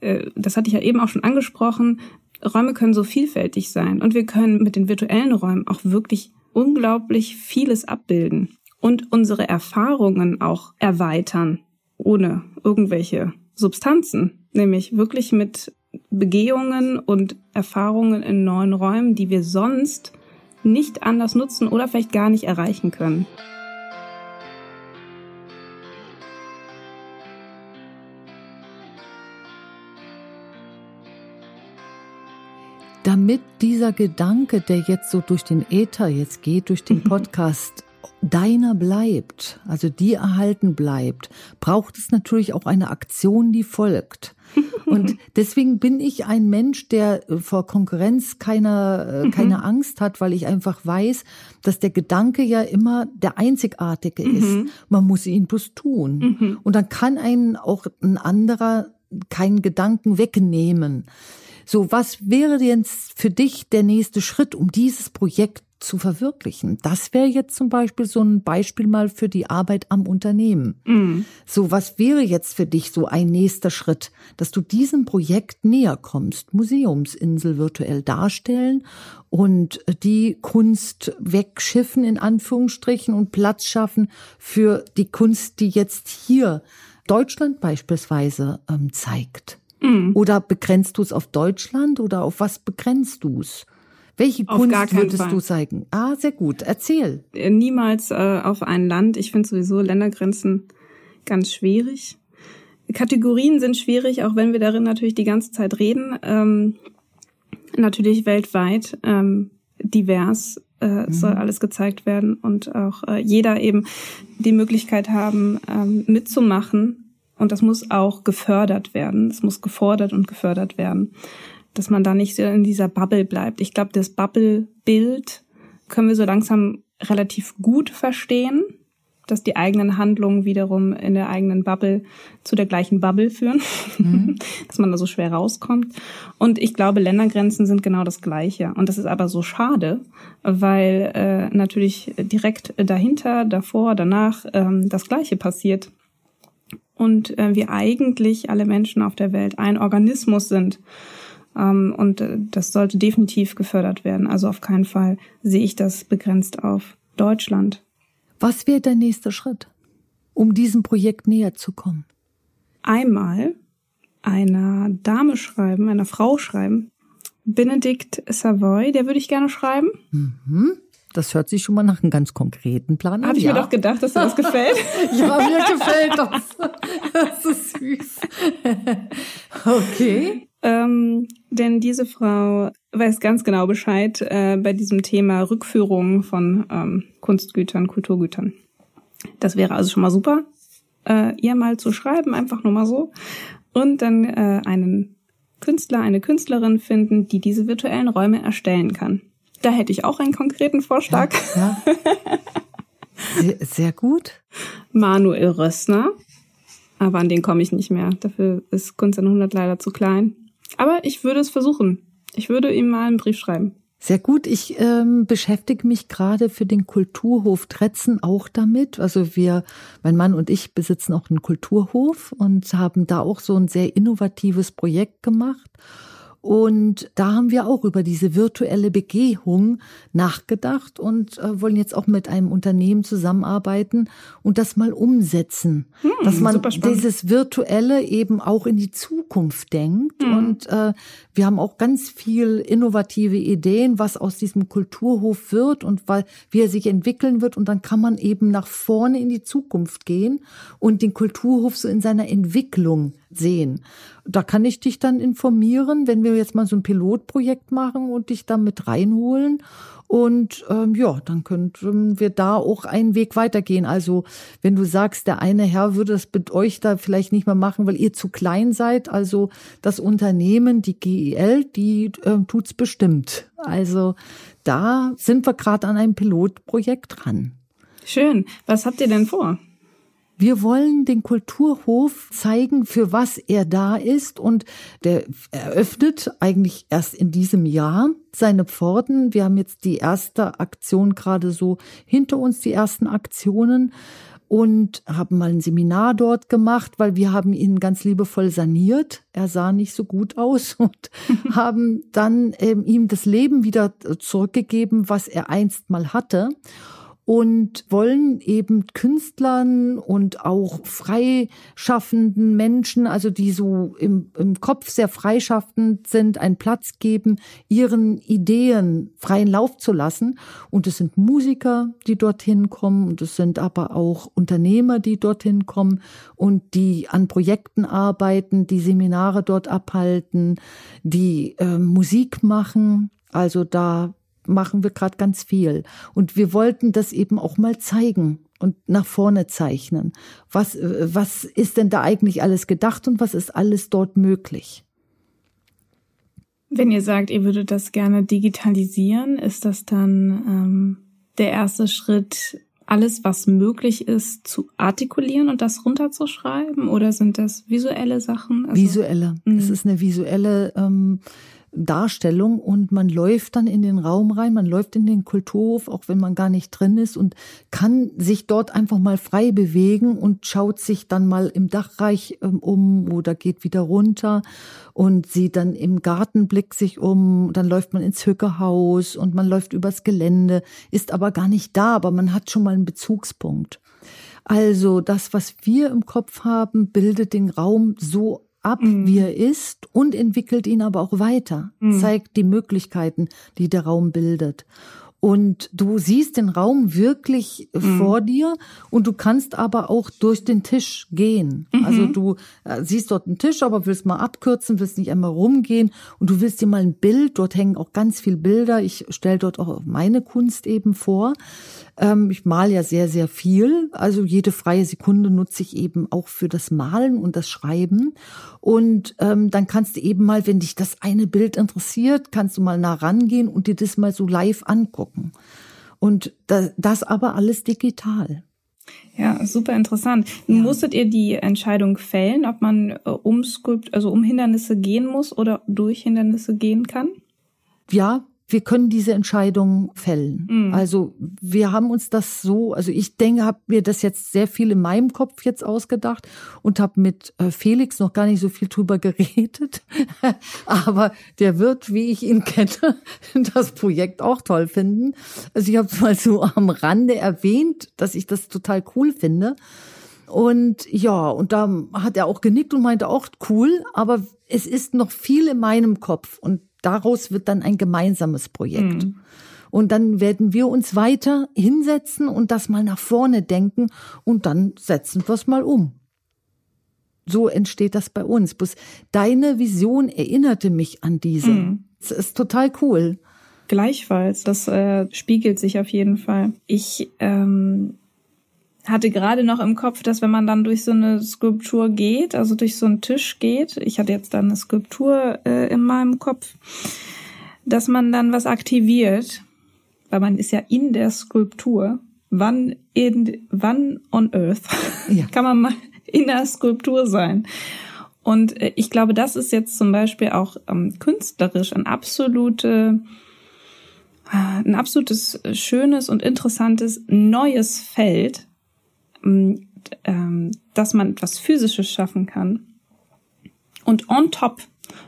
äh, das hatte ich ja eben auch schon angesprochen. Räume können so vielfältig sein und wir können mit den virtuellen Räumen auch wirklich unglaublich vieles abbilden und unsere Erfahrungen auch erweitern, ohne irgendwelche Substanzen, nämlich wirklich mit Begehungen und Erfahrungen in neuen Räumen, die wir sonst nicht anders nutzen oder vielleicht gar nicht erreichen können. Damit dieser Gedanke, der jetzt so durch den Äther jetzt geht, durch den Podcast, deiner bleibt, also die erhalten bleibt, braucht es natürlich auch eine Aktion, die folgt. <laughs> Und deswegen bin ich ein Mensch, der äh, vor Konkurrenz keine, äh, keine mhm. Angst hat, weil ich einfach weiß, dass der Gedanke ja immer der einzigartige mhm. ist. Man muss ihn bloß tun. Mhm. Und dann kann einen auch ein anderer keinen Gedanken wegnehmen. So, was wäre jetzt für dich der nächste Schritt, um dieses Projekt zu verwirklichen. Das wäre jetzt zum Beispiel so ein Beispiel mal für die Arbeit am Unternehmen. Mm. So, was wäre jetzt für dich so ein nächster Schritt, dass du diesem Projekt näher kommst? Museumsinsel virtuell darstellen und die Kunst wegschiffen in Anführungsstrichen und Platz schaffen für die Kunst, die jetzt hier Deutschland beispielsweise ähm, zeigt. Mm. Oder begrenzt du es auf Deutschland oder auf was begrenzt du es? Welche auf Kunst würdest Fall. du zeigen? Ah, sehr gut. Erzähl. Äh, niemals äh, auf ein Land. Ich finde sowieso Ländergrenzen ganz schwierig. Kategorien sind schwierig, auch wenn wir darin natürlich die ganze Zeit reden. Ähm, natürlich weltweit ähm, divers äh, mhm. soll alles gezeigt werden und auch äh, jeder eben die Möglichkeit haben, ähm, mitzumachen. Und das muss auch gefördert werden. Es muss gefordert und gefördert werden dass man da nicht so in dieser Bubble bleibt. Ich glaube, das Bubble-Bild können wir so langsam relativ gut verstehen, dass die eigenen Handlungen wiederum in der eigenen Bubble zu der gleichen Bubble führen, mhm. <laughs> dass man da so schwer rauskommt. Und ich glaube, Ländergrenzen sind genau das Gleiche. Und das ist aber so schade, weil äh, natürlich direkt dahinter, davor, danach ähm, das Gleiche passiert. Und äh, wir eigentlich alle Menschen auf der Welt ein Organismus sind. Ähm, und äh, das sollte definitiv gefördert werden. Also auf keinen Fall sehe ich das begrenzt auf Deutschland. Was wäre der nächste Schritt, um diesem Projekt näher zu kommen? Einmal einer Dame schreiben, einer Frau schreiben. Benedikt Savoy, der würde ich gerne schreiben. Mhm. Das hört sich schon mal nach einem ganz konkreten Plan an. Habe ich ja. mir doch gedacht, dass dir das gefällt. <laughs> ja, mir gefällt das. Das ist süß. okay. Ähm, denn diese Frau weiß ganz genau Bescheid äh, bei diesem Thema Rückführung von ähm, Kunstgütern, Kulturgütern. Das wäre also schon mal super, äh, ihr mal zu schreiben, einfach nur mal so. Und dann äh, einen Künstler, eine Künstlerin finden, die diese virtuellen Räume erstellen kann. Da hätte ich auch einen konkreten Vorschlag. Ja, ja. Sehr, sehr gut. Manuel Rössner. Aber an den komme ich nicht mehr. Dafür ist Kunst an 100 leider zu klein. Aber ich würde es versuchen. Ich würde ihm mal einen Brief schreiben. Sehr gut. Ich ähm, beschäftige mich gerade für den Kulturhof Tretzen auch damit. Also wir, mein Mann und ich besitzen auch einen Kulturhof und haben da auch so ein sehr innovatives Projekt gemacht. Und da haben wir auch über diese virtuelle Begehung nachgedacht und äh, wollen jetzt auch mit einem Unternehmen zusammenarbeiten und das mal umsetzen. Hm, dass man dieses Virtuelle eben auch in die Zukunft denkt. Hm. Und äh, wir haben auch ganz viel innovative Ideen, was aus diesem Kulturhof wird und weil, wie er sich entwickeln wird. Und dann kann man eben nach vorne in die Zukunft gehen und den Kulturhof so in seiner Entwicklung sehen. Da kann ich dich dann informieren, wenn wir jetzt mal so ein Pilotprojekt machen und dich da mit reinholen. Und ähm, ja, dann könnten wir da auch einen Weg weitergehen. Also wenn du sagst, der eine Herr würde das mit euch da vielleicht nicht mehr machen, weil ihr zu klein seid, also das Unternehmen, die GEL, die äh, tut's bestimmt. Also da sind wir gerade an einem Pilotprojekt dran. Schön. Was habt ihr denn vor? Wir wollen den Kulturhof zeigen, für was er da ist und der eröffnet eigentlich erst in diesem Jahr seine Pforten. Wir haben jetzt die erste Aktion gerade so hinter uns, die ersten Aktionen und haben mal ein Seminar dort gemacht, weil wir haben ihn ganz liebevoll saniert. Er sah nicht so gut aus <laughs> und <laughs> haben dann ähm, ihm das Leben wieder zurückgegeben, was er einst mal hatte und wollen eben Künstlern und auch freischaffenden Menschen, also die so im, im Kopf sehr freischaffend sind, einen Platz geben, ihren Ideen freien Lauf zu lassen. Und es sind Musiker, die dorthin kommen und es sind aber auch Unternehmer, die dorthin kommen und die an Projekten arbeiten, die Seminare dort abhalten, die äh, Musik machen. Also da machen wir gerade ganz viel. Und wir wollten das eben auch mal zeigen und nach vorne zeichnen. Was, was ist denn da eigentlich alles gedacht und was ist alles dort möglich? Wenn ihr sagt, ihr würdet das gerne digitalisieren, ist das dann ähm, der erste Schritt, alles, was möglich ist, zu artikulieren und das runterzuschreiben? Oder sind das visuelle Sachen? Also, visuelle. Mh. Es ist eine visuelle ähm, Darstellung und man läuft dann in den Raum rein, man läuft in den Kulturhof, auch wenn man gar nicht drin ist und kann sich dort einfach mal frei bewegen und schaut sich dann mal im Dachreich ähm, um oder geht wieder runter und sieht dann im Gartenblick sich um, dann läuft man ins Hückehaus und man läuft übers Gelände, ist aber gar nicht da, aber man hat schon mal einen Bezugspunkt. Also das, was wir im Kopf haben, bildet den Raum so ab, mhm. wie er ist und entwickelt ihn aber auch weiter, mhm. zeigt die Möglichkeiten, die der Raum bildet. Und du siehst den Raum wirklich mhm. vor dir und du kannst aber auch durch den Tisch gehen. Mhm. Also du äh, siehst dort einen Tisch, aber willst mal abkürzen, willst nicht einmal rumgehen und du willst dir mal ein Bild, dort hängen auch ganz viel Bilder. Ich stelle dort auch meine Kunst eben vor. Ähm, ich male ja sehr, sehr viel. Also jede freie Sekunde nutze ich eben auch für das Malen und das Schreiben. Und ähm, dann kannst du eben mal, wenn dich das eine Bild interessiert, kannst du mal nah rangehen und dir das mal so live angucken. Und das, das aber alles digital. Ja, super interessant. Ja. Musstet ihr die Entscheidung fällen, ob man äh, um Sculpt, also um Hindernisse gehen muss oder durch Hindernisse gehen kann? Ja, wir können diese Entscheidung fällen. Mhm. Also wir haben uns das so, also ich denke, habe mir das jetzt sehr viel in meinem Kopf jetzt ausgedacht und habe mit äh, Felix noch gar nicht so viel drüber geredet. <laughs> Aber der wird, wie ich ihn kenne, <laughs> das Projekt auch toll finden. Also ich habe es mal so am Rande erwähnt, dass ich das total cool finde. Und ja, und da hat er auch genickt und meinte auch cool, aber es ist noch viel in meinem Kopf und daraus wird dann ein gemeinsames Projekt. Mhm. Und dann werden wir uns weiter hinsetzen und das mal nach vorne denken und dann setzen wir es mal um. So entsteht das bei uns. Bloß deine Vision erinnerte mich an diese. Mhm. Das ist total cool. Gleichfalls, das äh, spiegelt sich auf jeden Fall. Ich ähm, hatte gerade noch im Kopf, dass wenn man dann durch so eine Skulptur geht, also durch so einen Tisch geht, ich hatte jetzt dann eine Skulptur äh, in meinem Kopf, dass man dann was aktiviert, weil man ist ja in der Skulptur. Wann in, wann on Earth <laughs> ja. kann man mal in der Skulptur sein? Und äh, ich glaube, das ist jetzt zum Beispiel auch ähm, künstlerisch ein absolute ein absolutes schönes und interessantes neues Feld, dass man etwas Physisches schaffen kann und on top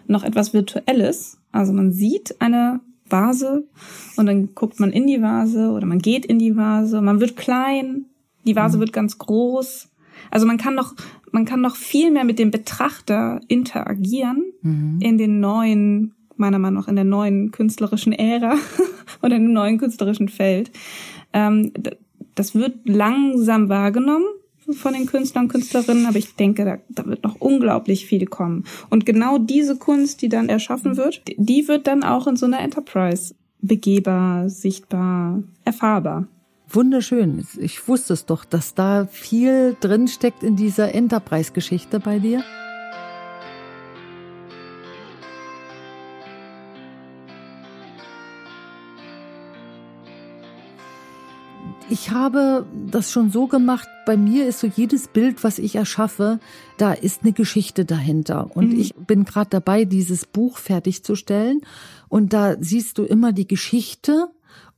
noch etwas Virtuelles. Also man sieht eine Vase und dann guckt man in die Vase oder man geht in die Vase, man wird klein, die Vase mhm. wird ganz groß. Also man kann noch, man kann noch viel mehr mit dem Betrachter interagieren mhm. in den neuen, meiner Meinung nach in der neuen künstlerischen Ära <laughs> oder in dem neuen künstlerischen Feld. Ähm, das wird langsam wahrgenommen. von den Künstlern und Künstlerinnen, aber ich denke, da, da wird noch unglaublich viel kommen. Und genau diese Kunst, die dann erschaffen wird, die wird dann auch in so einer Enterprise begehbar, sichtbar, erfahrbar. Wunderschön. Ich wusste es doch, dass da viel drin steckt in dieser Enterprise-Geschichte bei dir. Ich habe das schon so gemacht, bei mir ist so jedes Bild, was ich erschaffe, da ist eine Geschichte dahinter. Und mhm. ich bin gerade dabei, dieses Buch fertigzustellen. Und da siehst du immer die Geschichte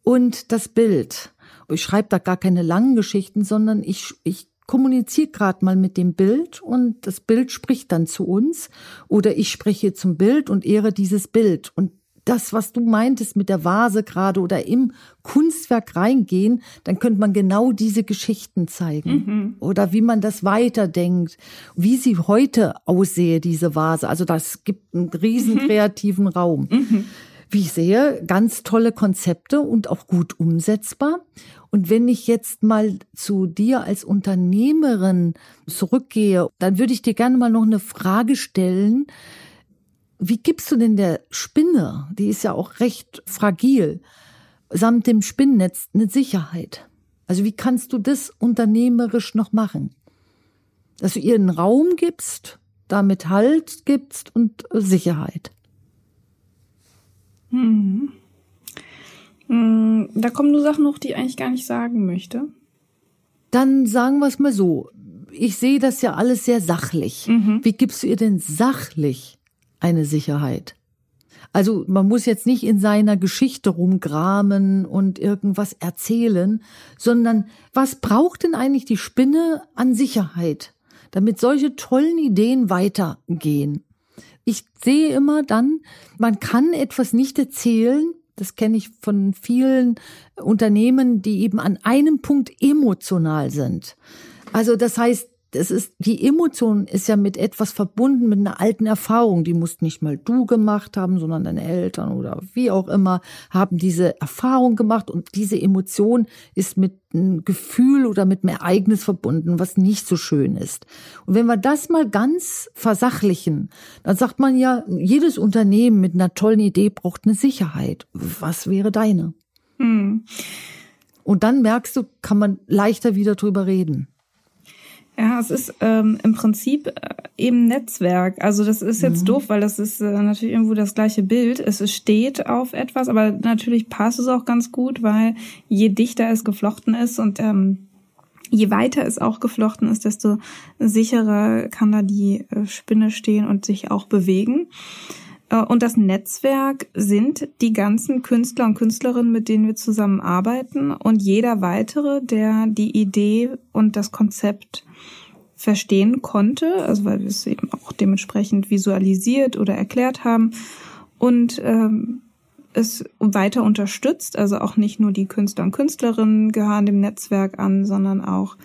und das Bild. Ich schreibe da gar keine langen Geschichten, sondern ich, ich kommuniziere gerade mal mit dem Bild und das Bild spricht dann zu uns. Oder ich spreche zum Bild und ehre dieses Bild. Und das, was du meintest mit der Vase gerade oder im Kunstwerk reingehen, dann könnte man genau diese Geschichten zeigen. Mhm. Oder wie man das weiterdenkt, wie sie heute aussehe, diese Vase. Also das gibt einen riesen mhm. kreativen Raum. Mhm. Wie ich sehe, ganz tolle Konzepte und auch gut umsetzbar. Und wenn ich jetzt mal zu dir als Unternehmerin zurückgehe, dann würde ich dir gerne mal noch eine Frage stellen wie gibst du denn der Spinne, die ist ja auch recht fragil, samt dem Spinnennetz eine Sicherheit? Also wie kannst du das unternehmerisch noch machen? Dass du ihr einen Raum gibst, damit Halt gibst und Sicherheit. Hm. Hm, da kommen nur Sachen noch, die ich eigentlich gar nicht sagen möchte. Dann sagen wir es mal so. Ich sehe das ja alles sehr sachlich. Mhm. Wie gibst du ihr denn sachlich eine Sicherheit. Also man muss jetzt nicht in seiner Geschichte rumgramen und irgendwas erzählen, sondern was braucht denn eigentlich die Spinne an Sicherheit, damit solche tollen Ideen weitergehen? Ich sehe immer dann, man kann etwas nicht erzählen, das kenne ich von vielen Unternehmen, die eben an einem Punkt emotional sind. Also das heißt, das ist, die Emotion ist ja mit etwas verbunden, mit einer alten Erfahrung. Die musst nicht mal du gemacht haben, sondern deine Eltern oder wie auch immer haben diese Erfahrung gemacht und diese Emotion ist mit einem Gefühl oder mit einem Ereignis verbunden, was nicht so schön ist. Und wenn wir das mal ganz versachlichen, dann sagt man ja, jedes Unternehmen mit einer tollen Idee braucht eine Sicherheit. Was wäre deine? Hm. Und dann merkst du, kann man leichter wieder drüber reden. Ja, es ist ähm, im Prinzip äh, eben Netzwerk. Also das ist jetzt mhm. doof, weil das ist äh, natürlich irgendwo das gleiche Bild. Es steht auf etwas, aber natürlich passt es auch ganz gut, weil je dichter es geflochten ist und ähm, je weiter es auch geflochten ist, desto sicherer kann da die äh, Spinne stehen und sich auch bewegen. Äh, und das Netzwerk sind die ganzen Künstler und Künstlerinnen, mit denen wir zusammenarbeiten und jeder weitere, der die Idee und das Konzept verstehen konnte, also weil wir es eben auch dementsprechend visualisiert oder erklärt haben und ähm, es weiter unterstützt. Also auch nicht nur die Künstler und Künstlerinnen gehören dem Netzwerk an, sondern auch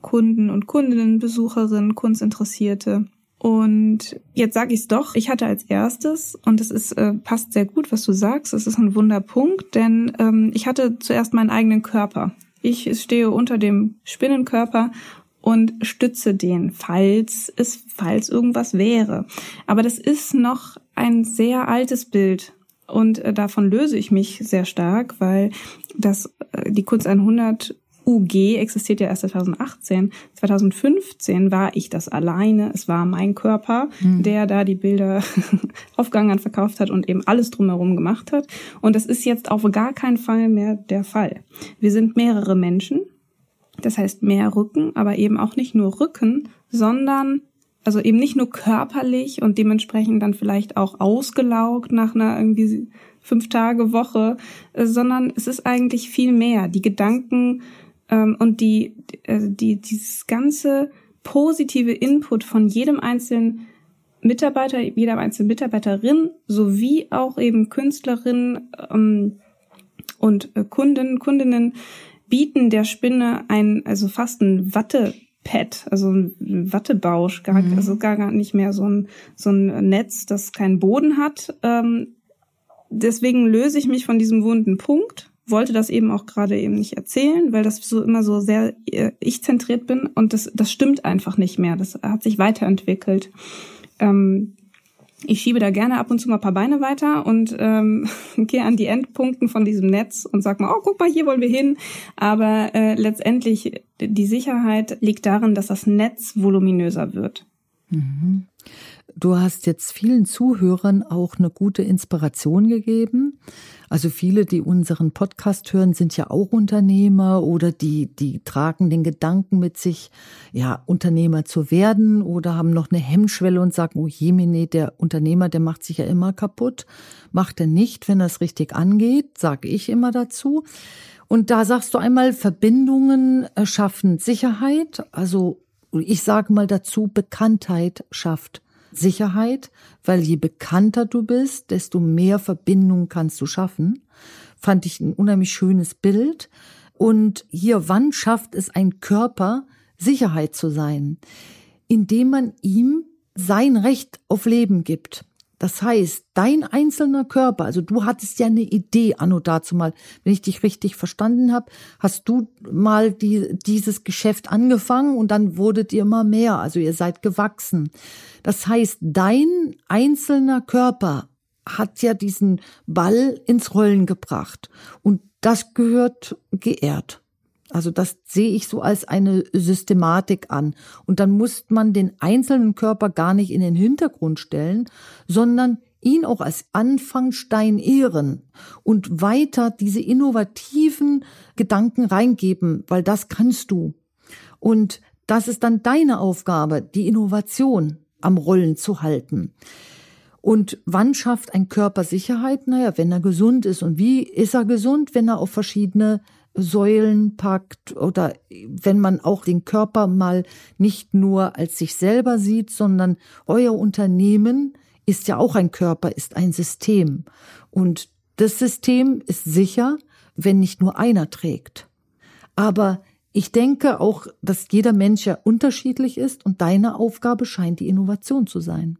Kunden und Kundinnen, Besucherinnen, Kunstinteressierte. Und jetzt sage ich es doch, ich hatte als erstes, und es ist, äh, passt sehr gut, was du sagst, es ist ein Wunderpunkt, denn ähm, ich hatte zuerst meinen eigenen Körper. Ich stehe unter dem Spinnenkörper und stütze den, falls es, falls irgendwas wäre. Aber das ist noch ein sehr altes Bild und äh, davon löse ich mich sehr stark, weil das äh, die Kunst 100 UG existiert ja erst 2018. 2015 war ich das alleine. Es war mein Körper, mhm. der da die Bilder <laughs> aufgegangen verkauft hat und eben alles drumherum gemacht hat. Und das ist jetzt auf gar keinen Fall mehr der Fall. Wir sind mehrere Menschen das heißt mehr Rücken, aber eben auch nicht nur Rücken, sondern also eben nicht nur körperlich und dementsprechend dann vielleicht auch ausgelaugt nach einer irgendwie fünf Tage Woche, sondern es ist eigentlich viel mehr. Die Gedanken ähm, und die, äh, die, dieses ganze positive Input von jedem einzelnen Mitarbeiter, jeder einzelnen Mitarbeiterin sowie auch eben Künstlerinnen ähm, und äh, Kunden, Kundinnen bieten der Spinne ein, also fast ein Wattepad, also ein Wattebausch, gar, mhm. also gar, gar nicht mehr so ein, so ein Netz, das keinen Boden hat. Ähm, deswegen löse ich mich von diesem wunden Punkt wollte das eben auch gerade eben nicht erzählen, weil das so immer so sehr äh, ich-zentriert bin und das, das stimmt einfach nicht mehr. Das hat sich weiterentwickelt. Ähm, ich schiebe da gerne ab und zu mal paar Beine weiter und ähm, <laughs> gehe an die Endpunkten von diesem Netz und sag mal, oh, guck mal, hier wollen wir hin. Aber äh, letztendlich, die Sicherheit liegt darin, dass das Netz voluminöser wird. Mhm. Du hast jetzt vielen Zuhörern auch eine gute Inspiration gegeben. Also viele, die unseren Podcast hören, sind ja auch Unternehmer oder die, die tragen den Gedanken mit sich, ja, Unternehmer zu werden oder haben noch eine Hemmschwelle und sagen, oh Jemine, der Unternehmer, der macht sich ja immer kaputt. Macht er nicht, wenn er es richtig angeht, sage ich immer dazu. Und da sagst du einmal, Verbindungen schaffen Sicherheit. Also ich sage mal dazu, Bekanntheit schafft Sicherheit, weil je bekannter du bist, desto mehr Verbindung kannst du schaffen. Fand ich ein unheimlich schönes Bild. Und hier, wann schafft es ein Körper, Sicherheit zu sein? Indem man ihm sein Recht auf Leben gibt. Das heißt, dein einzelner Körper, also du hattest ja eine Idee, Anno dazu mal, wenn ich dich richtig verstanden habe, hast du mal die, dieses Geschäft angefangen und dann wurdet ihr immer mehr, also ihr seid gewachsen. Das heißt, dein einzelner Körper hat ja diesen Ball ins Rollen gebracht und das gehört geehrt. Also das sehe ich so als eine Systematik an. Und dann muss man den einzelnen Körper gar nicht in den Hintergrund stellen, sondern ihn auch als Anfangstein ehren und weiter diese innovativen Gedanken reingeben, weil das kannst du. Und das ist dann deine Aufgabe, die Innovation am Rollen zu halten. Und wann schafft ein Körper Sicherheit? Naja, wenn er gesund ist. Und wie ist er gesund? Wenn er auf verschiedene Säulen packt oder wenn man auch den Körper mal nicht nur als sich selber sieht, sondern euer Unternehmen ist ja auch ein Körper, ist ein System. Und das System ist sicher, wenn nicht nur einer trägt. Aber ich denke auch, dass jeder Mensch ja unterschiedlich ist und deine Aufgabe scheint die Innovation zu sein.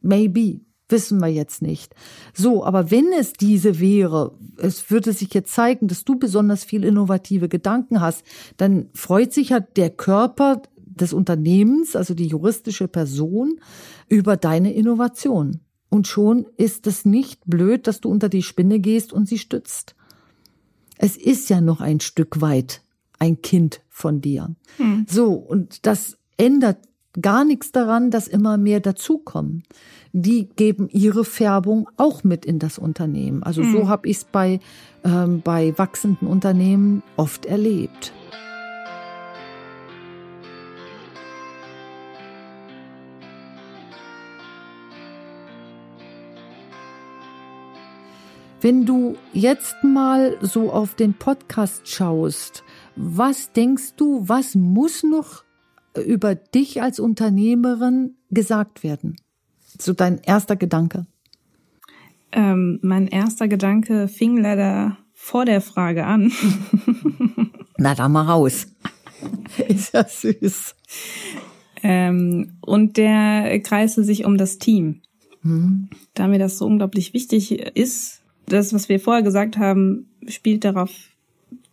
Maybe wissen wir jetzt nicht. So, aber wenn es diese wäre, es würde sich jetzt zeigen, dass du besonders viel innovative Gedanken hast, dann freut sich ja der Körper des Unternehmens, also die juristische Person, über deine Innovation. Und schon ist es nicht blöd, dass du unter die Spinne gehst und sie stützt. Es ist ja noch ein Stück weit ein Kind von dir. Hm. So, und das ändert gar nichts daran, dass immer mehr dazukommen. Die geben ihre Färbung auch mit in das Unternehmen. Also mhm. so habe ich es bei, ähm, bei wachsenden Unternehmen oft erlebt. Wenn du jetzt mal so auf den Podcast schaust, was denkst du, was muss noch über dich als Unternehmerin gesagt werden? So dein erster Gedanke. Ähm, mein erster Gedanke fing leider vor der Frage an. <laughs> Na, da mal raus. <laughs> Ist ja süß. Ähm, und der kreiste sich um das Team. Hm. Da mir das so unglaublich wichtig ist, das, was wir vorher gesagt haben, spielt darauf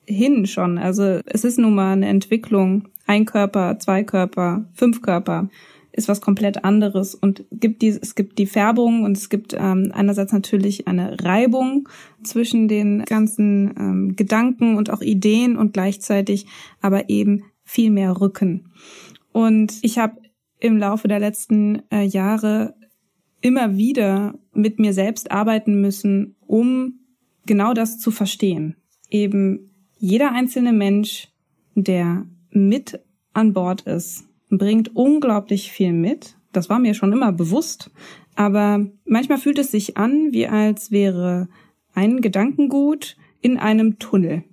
hin schon. Also es ist nun mal eine Entwicklung ein Körper, zwei Körper, fünf Körper ist was komplett anderes und gibt die, es gibt die Färbung und es gibt ähm, einerseits natürlich eine Reibung zwischen den ganzen ähm, Gedanken und auch Ideen und gleichzeitig aber eben viel mehr Rücken. Und ich habe im Laufe der letzten äh, Jahre immer wieder mit mir selbst arbeiten müssen, um genau das zu verstehen. Eben jeder einzelne Mensch, der mit an Bord ist, bringt unglaublich viel mit. Das war mir schon immer bewusst. Aber manchmal fühlt es sich an, wie als wäre ein Gedankengut in einem Tunnel.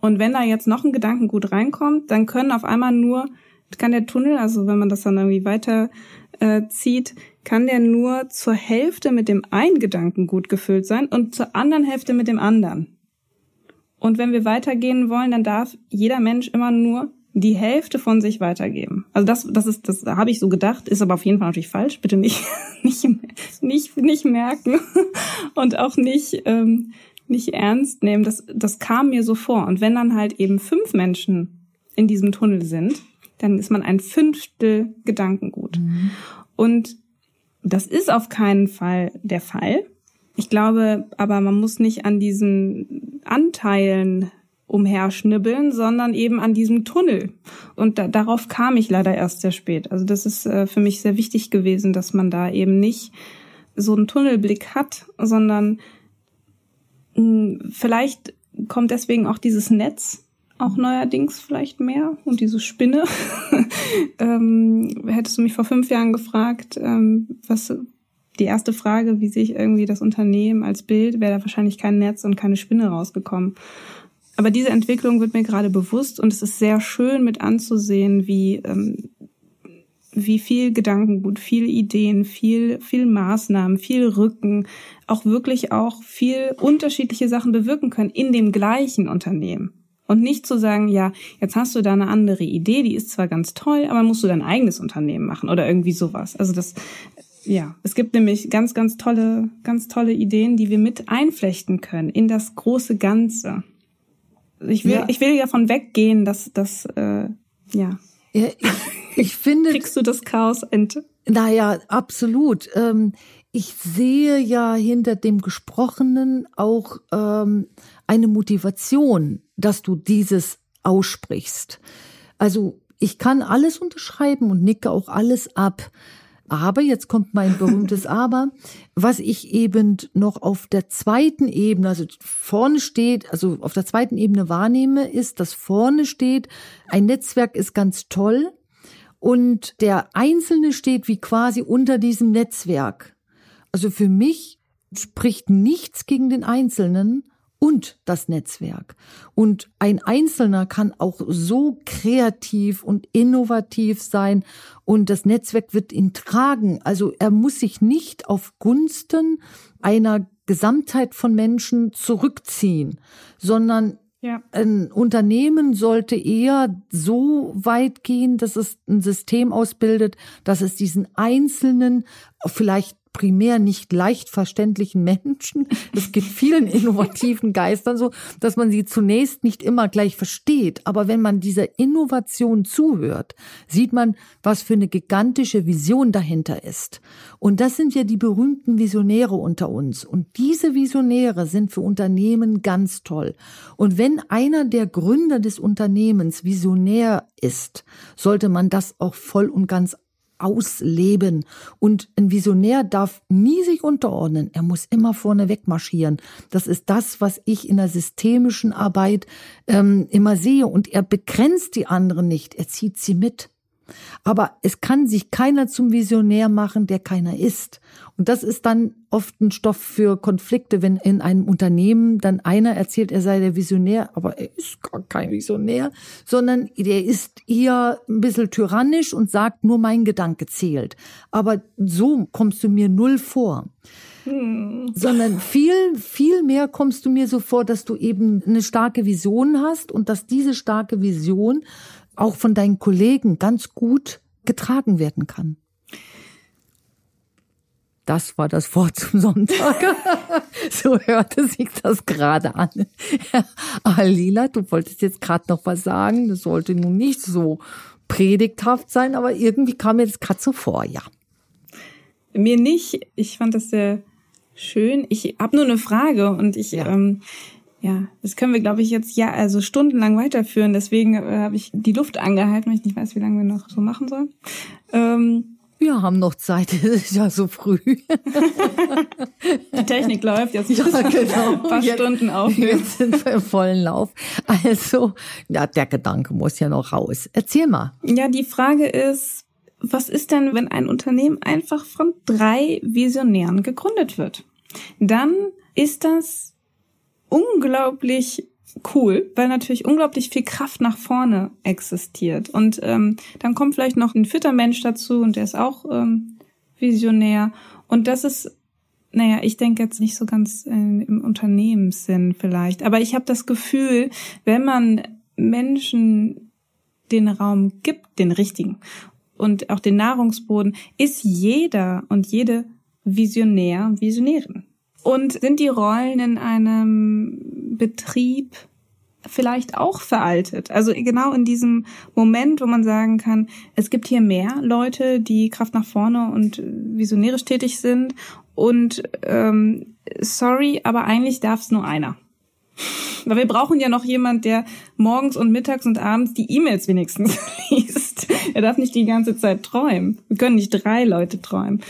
Und wenn da jetzt noch ein Gedankengut reinkommt, dann können auf einmal nur, kann der Tunnel, also wenn man das dann irgendwie weiter äh, zieht, kann der nur zur Hälfte mit dem einen Gedankengut gefüllt sein und zur anderen Hälfte mit dem anderen. Und wenn wir weitergehen wollen, dann darf jeder Mensch immer nur die Hälfte von sich weitergeben. Also das, das ist, das habe ich so gedacht, ist aber auf jeden Fall natürlich falsch. Bitte nicht, <laughs> nicht, nicht, nicht merken <laughs> und auch nicht ähm, nicht ernst nehmen. Das, das kam mir so vor. Und wenn dann halt eben fünf Menschen in diesem Tunnel sind, dann ist man ein Fünftel Gedankengut. Mhm. Und das ist auf keinen Fall der Fall. Ich glaube, aber man muss nicht an diesen Anteilen umherschnibbeln, sondern eben an diesem Tunnel. Und da, darauf kam ich leider erst sehr spät. Also das ist äh, für mich sehr wichtig gewesen, dass man da eben nicht so einen Tunnelblick hat, sondern mh, hm, vielleicht kommt deswegen auch dieses Netz auch neuerdings vielleicht mehr und diese Spinne. <laughs> ähm, hättest du mich vor fünf Jahren gefragt, ähm, was die erste Frage, wie sehe ich irgendwie das Unternehmen als Bild, wäre da wahrscheinlich kein Netz und keine Spinne rausgekommen. Aber diese Entwicklung wird mir gerade bewusst und es ist sehr schön mit anzusehen, wie ähm, wie viel Gedankengut, viel Ideen, viel, viel Maßnahmen, viel Rücken, auch wirklich auch viel unterschiedliche Sachen bewirken können in dem gleichen Unternehmen. Und nicht zu sagen, ja, jetzt hast du da eine andere Idee, die ist zwar ganz toll, aber musst du dein eigenes Unternehmen machen oder irgendwie sowas. Also das, ja, es gibt nämlich ganz, ganz tolle, ganz tolle Ideen, die wir mit einflechten können in das große Ganze. Ich will, ja. ich will davon weggehen, dass das, äh, ja. ja ich, ich <laughs> finde. Kriegst du das Chaos Ente? Naja, absolut. Ähm, ich sehe ja hinter dem Gesprochenen auch ähm, eine Motivation, dass du dieses aussprichst. Also ich kann alles unterschreiben und nicke auch alles ab. Aber, jetzt kommt mein berühmtes <laughs> Aber, was ich eben noch auf der zweiten Ebene, also vorne steht, also auf der zweiten Ebene wahrnehme, ist, dass vorne steht, ein Netzwerk ist ganz toll und der Einzelne steht wie quasi unter diesem Netzwerk. Also für mich spricht nichts gegen den Einzelnen, und das Netzwerk. Und ein Einzelner kann auch so kreativ und innovativ sein und das Netzwerk wird ihn tragen. Also er muss sich nicht auf Gunsten einer Gesamtheit von Menschen zurückziehen, sondern ja. Ein Unternehmen sollte eher so weit gehen, dass es ein System ausbildet, dass es diesen einzelnen, vielleicht primär nicht leicht verständlichen Menschen. Es gibt vielen innovativen Geistern so, dass man sie zunächst nicht immer gleich versteht. Aber wenn man dieser Innovation zuhört, sieht man, was für eine gigantische Vision dahinter ist. Und das sind ja die berühmten Visionäre unter uns. Und diese Visionäre sind für Unternehmen ganz toll. Und wenn einer der Gründer des Unternehmens Visionär ist, sollte man das auch voll und ganz ausleben. Und ein Visionär darf nie sich unterordnen. Er muss immer vorne wegmarschieren. Das ist das, was ich in der systemischen Arbeit ähm, immer sehe. Und er begrenzt die anderen nicht. Er zieht sie mit. Aber es kann sich keiner zum Visionär machen, der keiner ist. Und das ist dann oft ein Stoff für Konflikte, wenn in einem Unternehmen dann einer erzählt, er sei der Visionär, aber er ist gar kein Visionär, sondern er ist eher ein bisschen tyrannisch und sagt, nur mein Gedanke zählt. Aber so kommst du mir null vor. Hm. Sondern viel, viel mehr kommst du mir so vor, dass du eben eine starke Vision hast und dass diese starke Vision auch von deinen Kollegen ganz gut getragen werden kann. Das war das Wort <laughs> zum Sonntag. <laughs> so hörte sich das gerade an. <laughs> Alila, du wolltest jetzt gerade noch was sagen. Das sollte nun nicht so predigthaft sein, aber irgendwie kam mir das gerade so vor, ja. Mir nicht. Ich fand das sehr schön. Ich habe nur eine Frage und ich ja. ähm, ja, das können wir, glaube ich, jetzt ja also stundenlang weiterführen. Deswegen äh, habe ich die Luft angehalten, weil ich nicht weiß, wie lange wir noch so machen sollen. Ähm, wir haben noch Zeit, es <laughs> ist ja so früh. <laughs> Die Technik läuft jetzt. Ja, genau. Ein paar jetzt, Stunden auf. Jetzt sind wir im vollen Lauf. Also, ja, der Gedanke muss ja noch raus. Erzähl mal. Ja, die Frage ist, was ist denn, wenn ein Unternehmen einfach von drei Visionären gegründet wird? Dann ist das unglaublich cool, weil natürlich unglaublich viel Kraft nach vorne existiert. Und ähm, dann kommt vielleicht noch ein vierter Mensch dazu und der ist auch ähm, visionär. Und das ist, naja, ich denke jetzt nicht so ganz äh, im Unternehmenssinn vielleicht. Aber ich habe das Gefühl, wenn man Menschen den Raum gibt, den richtigen, und auch den Nahrungsboden, ist jeder und jede Visionär, Visionärin. Und sind die Rollen in einem Betrieb vielleicht auch veraltet. Also genau in diesem Moment, wo man sagen kann, es gibt hier mehr Leute, die Kraft nach vorne und visionärisch tätig sind. Und ähm, sorry, aber eigentlich darf es nur einer. <laughs> Weil wir brauchen ja noch jemand, der morgens und mittags und abends die E-Mails wenigstens <laughs> liest. Er darf nicht die ganze Zeit träumen. Wir können nicht drei Leute träumen.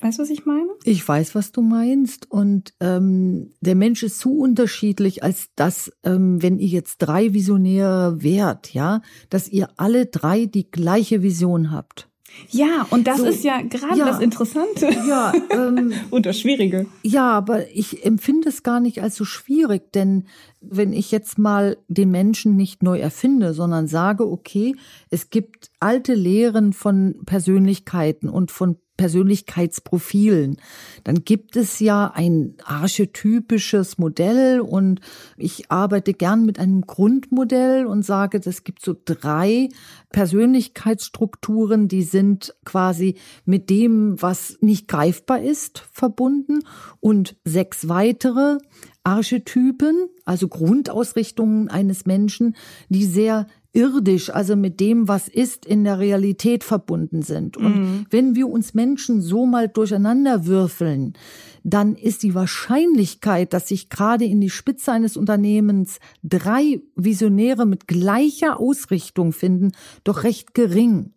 Weißt du, was ich meine? Ich weiß, was du meinst. Und ähm, der Mensch ist zu unterschiedlich, als dass, ähm, wenn ihr jetzt drei Visionäre wärt, ja, dass ihr alle drei die gleiche Vision habt. Ja, und das so, ist ja gerade ja, das Interessante. Ja, ähm, <laughs> und das Schwierige. Ja, aber ich empfinde es gar nicht als so schwierig, denn wenn ich jetzt mal den Menschen nicht neu erfinde, sondern sage, okay, es gibt alte Lehren von Persönlichkeiten und von Persönlichkeitsprofilen, dann gibt es ja ein archetypisches Modell und ich arbeite gern mit einem Grundmodell und sage, es gibt so drei Persönlichkeitsstrukturen, die sind quasi mit dem, was nicht greifbar ist, verbunden. Und sechs weitere Archetypen, also Grundausrichtungen eines Menschen, die sehr irdisch, also mit dem, was ist, in der Realität verbunden sind. Und mhm. wenn wir uns Menschen so mal durcheinander würfeln, dann ist die Wahrscheinlichkeit, dass sich gerade in die Spitze eines Unternehmens drei Visionäre mit gleicher Ausrichtung finden, doch recht gering.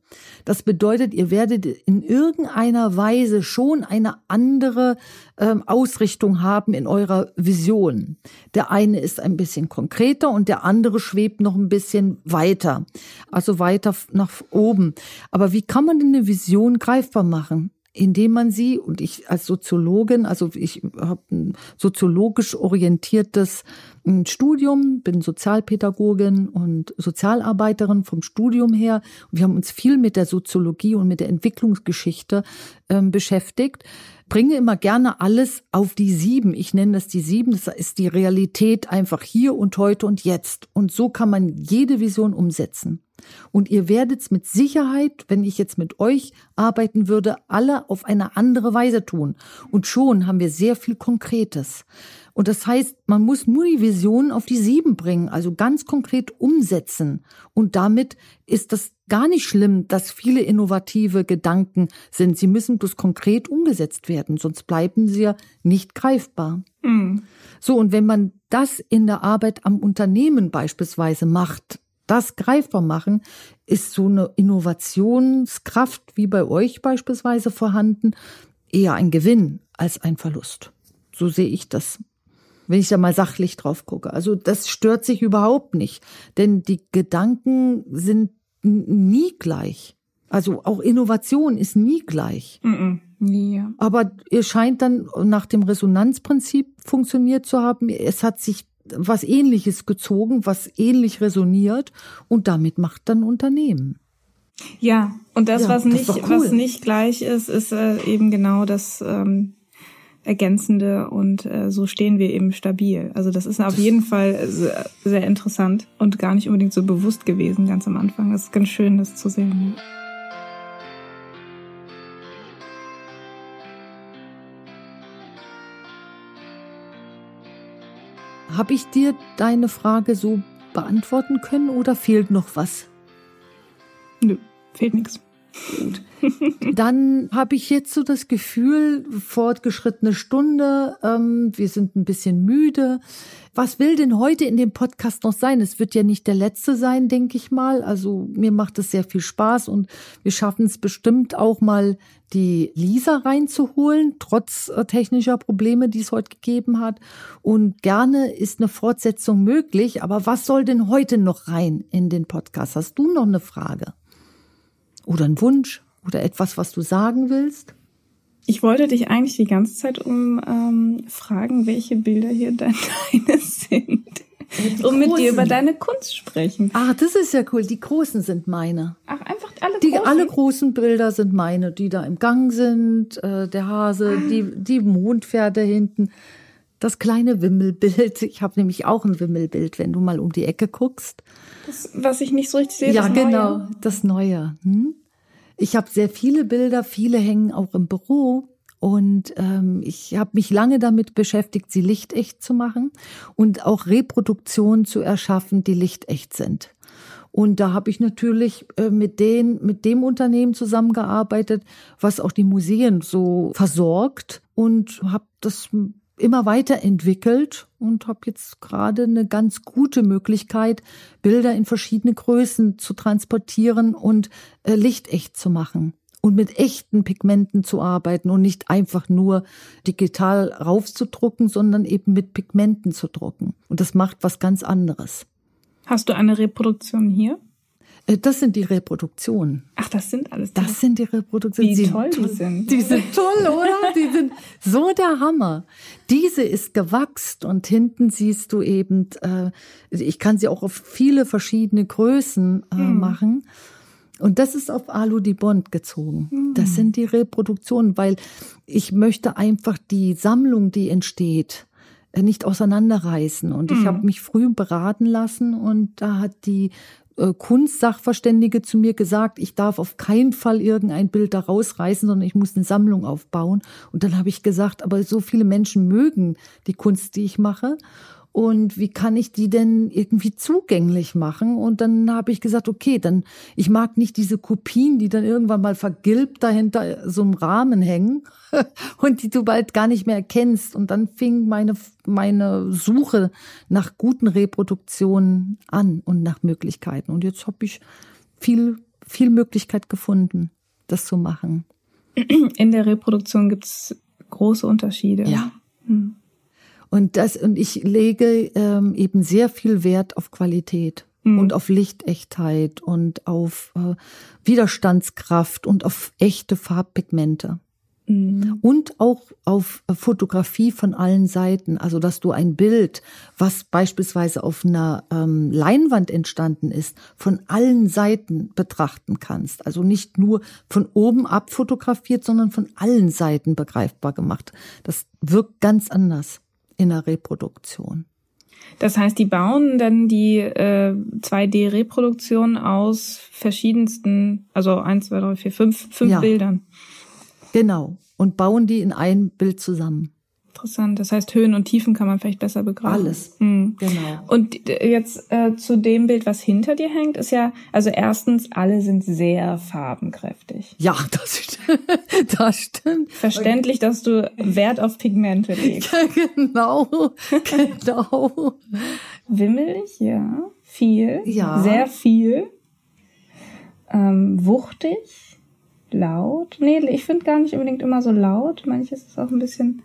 Das bedeutet, ihr werdet in irgendeiner Weise schon eine andere ähm, Ausrichtung haben in eurer Vision. Der eine ist ein bisschen konkreter und der andere schwebt noch ein bisschen weiter, also weiter nach oben. Aber wie kann man denn eine Vision greifbar machen? Indem man sie, und ich als Soziologin, also ich habe ein soziologisch orientiertes hm, Studium, bin Sozialpädagogin und Sozialarbeiterin vom Studium her. Wir haben uns viel mit der Soziologie und mit der Entwicklungsgeschichte ähm, beschäftigt bringe immer gerne alles auf die sieben. Ich nenne das die sieben. Das ist die Realität einfach hier und heute und jetzt. Und so kann man jede Vision umsetzen. Und ihr werdet es mit Sicherheit, wenn ich jetzt mit euch arbeiten würde, alle auf eine andere Weise tun. Und schon haben wir sehr viel Konkretes. Und das heißt, man muss nur die Vision auf die sieben bringen, also ganz konkret umsetzen. Und damit ist das gar nicht schlimm, dass viele innovative Gedanken sind. Sie müssen bloß konkret umgesetzt werden, sonst bleiben sie ja nicht greifbar. Mhm. So, und wenn man das in der Arbeit am Unternehmen beispielsweise macht, das greifbar machen, ist so eine Innovationskraft wie bei euch beispielsweise vorhanden, eher ein Gewinn als ein Verlust. So sehe ich das wenn ich da mal sachlich drauf gucke. Also das stört sich überhaupt nicht, denn die Gedanken sind nie gleich. Also auch Innovation ist nie gleich. Mm -mm, nie, ja. Aber ihr scheint dann nach dem Resonanzprinzip funktioniert zu haben. Es hat sich was Ähnliches gezogen, was ähnlich resoniert und damit macht dann Unternehmen. Ja, und das, ja, was das nicht, cool. was nicht gleich ist, ist äh, eben genau das ähm, Ergänzende und äh, so stehen wir eben stabil. Also das ist auf jeden Fall sehr, sehr interessant und gar nicht unbedingt so bewusst gewesen ganz am Anfang. Es ist ganz schön, das zu sehen. Habe ich dir deine Frage so beantworten können oder fehlt noch was? Nö, fehlt nichts. Gut. Dann habe ich jetzt so das Gefühl, fortgeschrittene Stunde, ähm, wir sind ein bisschen müde. Was will denn heute in dem Podcast noch sein? Es wird ja nicht der letzte sein, denke ich mal. Also mir macht es sehr viel Spaß und wir schaffen es bestimmt auch mal, die Lisa reinzuholen, trotz äh, technischer Probleme, die es heute gegeben hat. Und gerne ist eine Fortsetzung möglich. Aber was soll denn heute noch rein in den Podcast? Hast du noch eine Frage? Oder ein Wunsch? Oder etwas, was du sagen willst? Ich wollte dich eigentlich die ganze Zeit um ähm, fragen, welche Bilder hier <laughs> deine sind. Die um mit dir über deine Kunst sprechen. Ach, das ist ja cool. Die großen sind meine. Ach, einfach alle die, großen? Alle großen Bilder sind meine, die da im Gang sind. Äh, der Hase, ah. die, die Mondpferde hinten. Das kleine Wimmelbild. Ich habe nämlich auch ein Wimmelbild, wenn du mal um die Ecke guckst. Das, was ich nicht so richtig sehe. Ja, das genau, Neue. das Neue. Hm? Ich habe sehr viele Bilder, viele hängen auch im Büro Und ähm, ich habe mich lange damit beschäftigt, sie lichtecht zu machen und auch Reproduktionen zu erschaffen, die lichtecht sind. Und da habe ich natürlich äh, mit, den, mit dem Unternehmen zusammengearbeitet, was auch die Museen so versorgt und habe das immer weiterentwickelt und habe jetzt gerade eine ganz gute Möglichkeit, Bilder in verschiedene Größen zu transportieren und äh, lichtecht zu machen und mit echten Pigmenten zu arbeiten und nicht einfach nur digital raufzudrucken, sondern eben mit Pigmenten zu drucken. Und das macht was ganz anderes. Hast du eine Reproduktion hier? Äh, das sind die Reproduktionen. Ach, das sind alles. Die das sind die Reproduktionen. Wie toll die sind. Die sind toll, oder? Die sind so der Hammer. Diese ist gewachst und hinten siehst du eben, äh, ich kann sie auch auf viele verschiedene Größen äh, hm. machen. Und das ist auf Alu die Bond gezogen. Hm. Das sind die Reproduktionen, weil ich möchte einfach die Sammlung, die entsteht, nicht auseinanderreißen. Und ich hm. habe mich früh beraten lassen und da hat die äh, Kunstsachverständige zu mir gesagt, ich darf auf keinen Fall irgendein Bild da rausreißen, sondern ich muss eine Sammlung aufbauen. Und dann habe ich gesagt, aber so viele Menschen mögen die Kunst, die ich mache und wie kann ich die denn irgendwie zugänglich machen? Und dann habe ich gesagt, okay, dann ich mag nicht diese Kopien, die dann irgendwann mal vergilbt dahinter so einem Rahmen hängen <laughs> und die du bald gar nicht mehr erkennst. Und dann fing meine meine Suche nach guten Reproduktionen an und nach Möglichkeiten. Und jetzt habe ich viel viel Möglichkeit gefunden, das zu machen. In der Reproduktion gibt es große Unterschiede. Ja. Hm. Und das, und ich lege ähm, eben sehr viel Wert auf Qualität mhm. und auf Lichtechtheit und auf äh, Widerstandskraft und auf echte Farbpigmente. Mhm. Und auch auf Fotografie von allen Seiten. Also, dass du ein Bild, was beispielsweise auf einer ähm, Leinwand entstanden ist, von allen Seiten betrachten kannst. Also nicht nur von oben abfotografiert, sondern von allen Seiten begreifbar gemacht. Das wirkt ganz anders in der Reproduktion. Das heißt, die bauen dann die äh, 2D-Reproduktion aus verschiedensten, also eins, zwei, drei, vier, fünf, fünf ja. Bildern. Genau. Und bauen die in ein Bild zusammen. Interessant. Das heißt, Höhen und Tiefen kann man vielleicht besser begreifen. Alles. Mhm. Genau. Und jetzt äh, zu dem Bild, was hinter dir hängt, ist ja, also erstens, alle sind sehr farbenkräftig. Ja, das, <laughs> das stimmt. Verständlich, dass du Wert auf Pigmente legst. Ja, <laughs> genau. Genau. Wimmelig, ja. Viel. Ja. Sehr viel. Ähm, wuchtig. Laut. Nee, ich finde gar nicht unbedingt immer so laut. Manches ist auch ein bisschen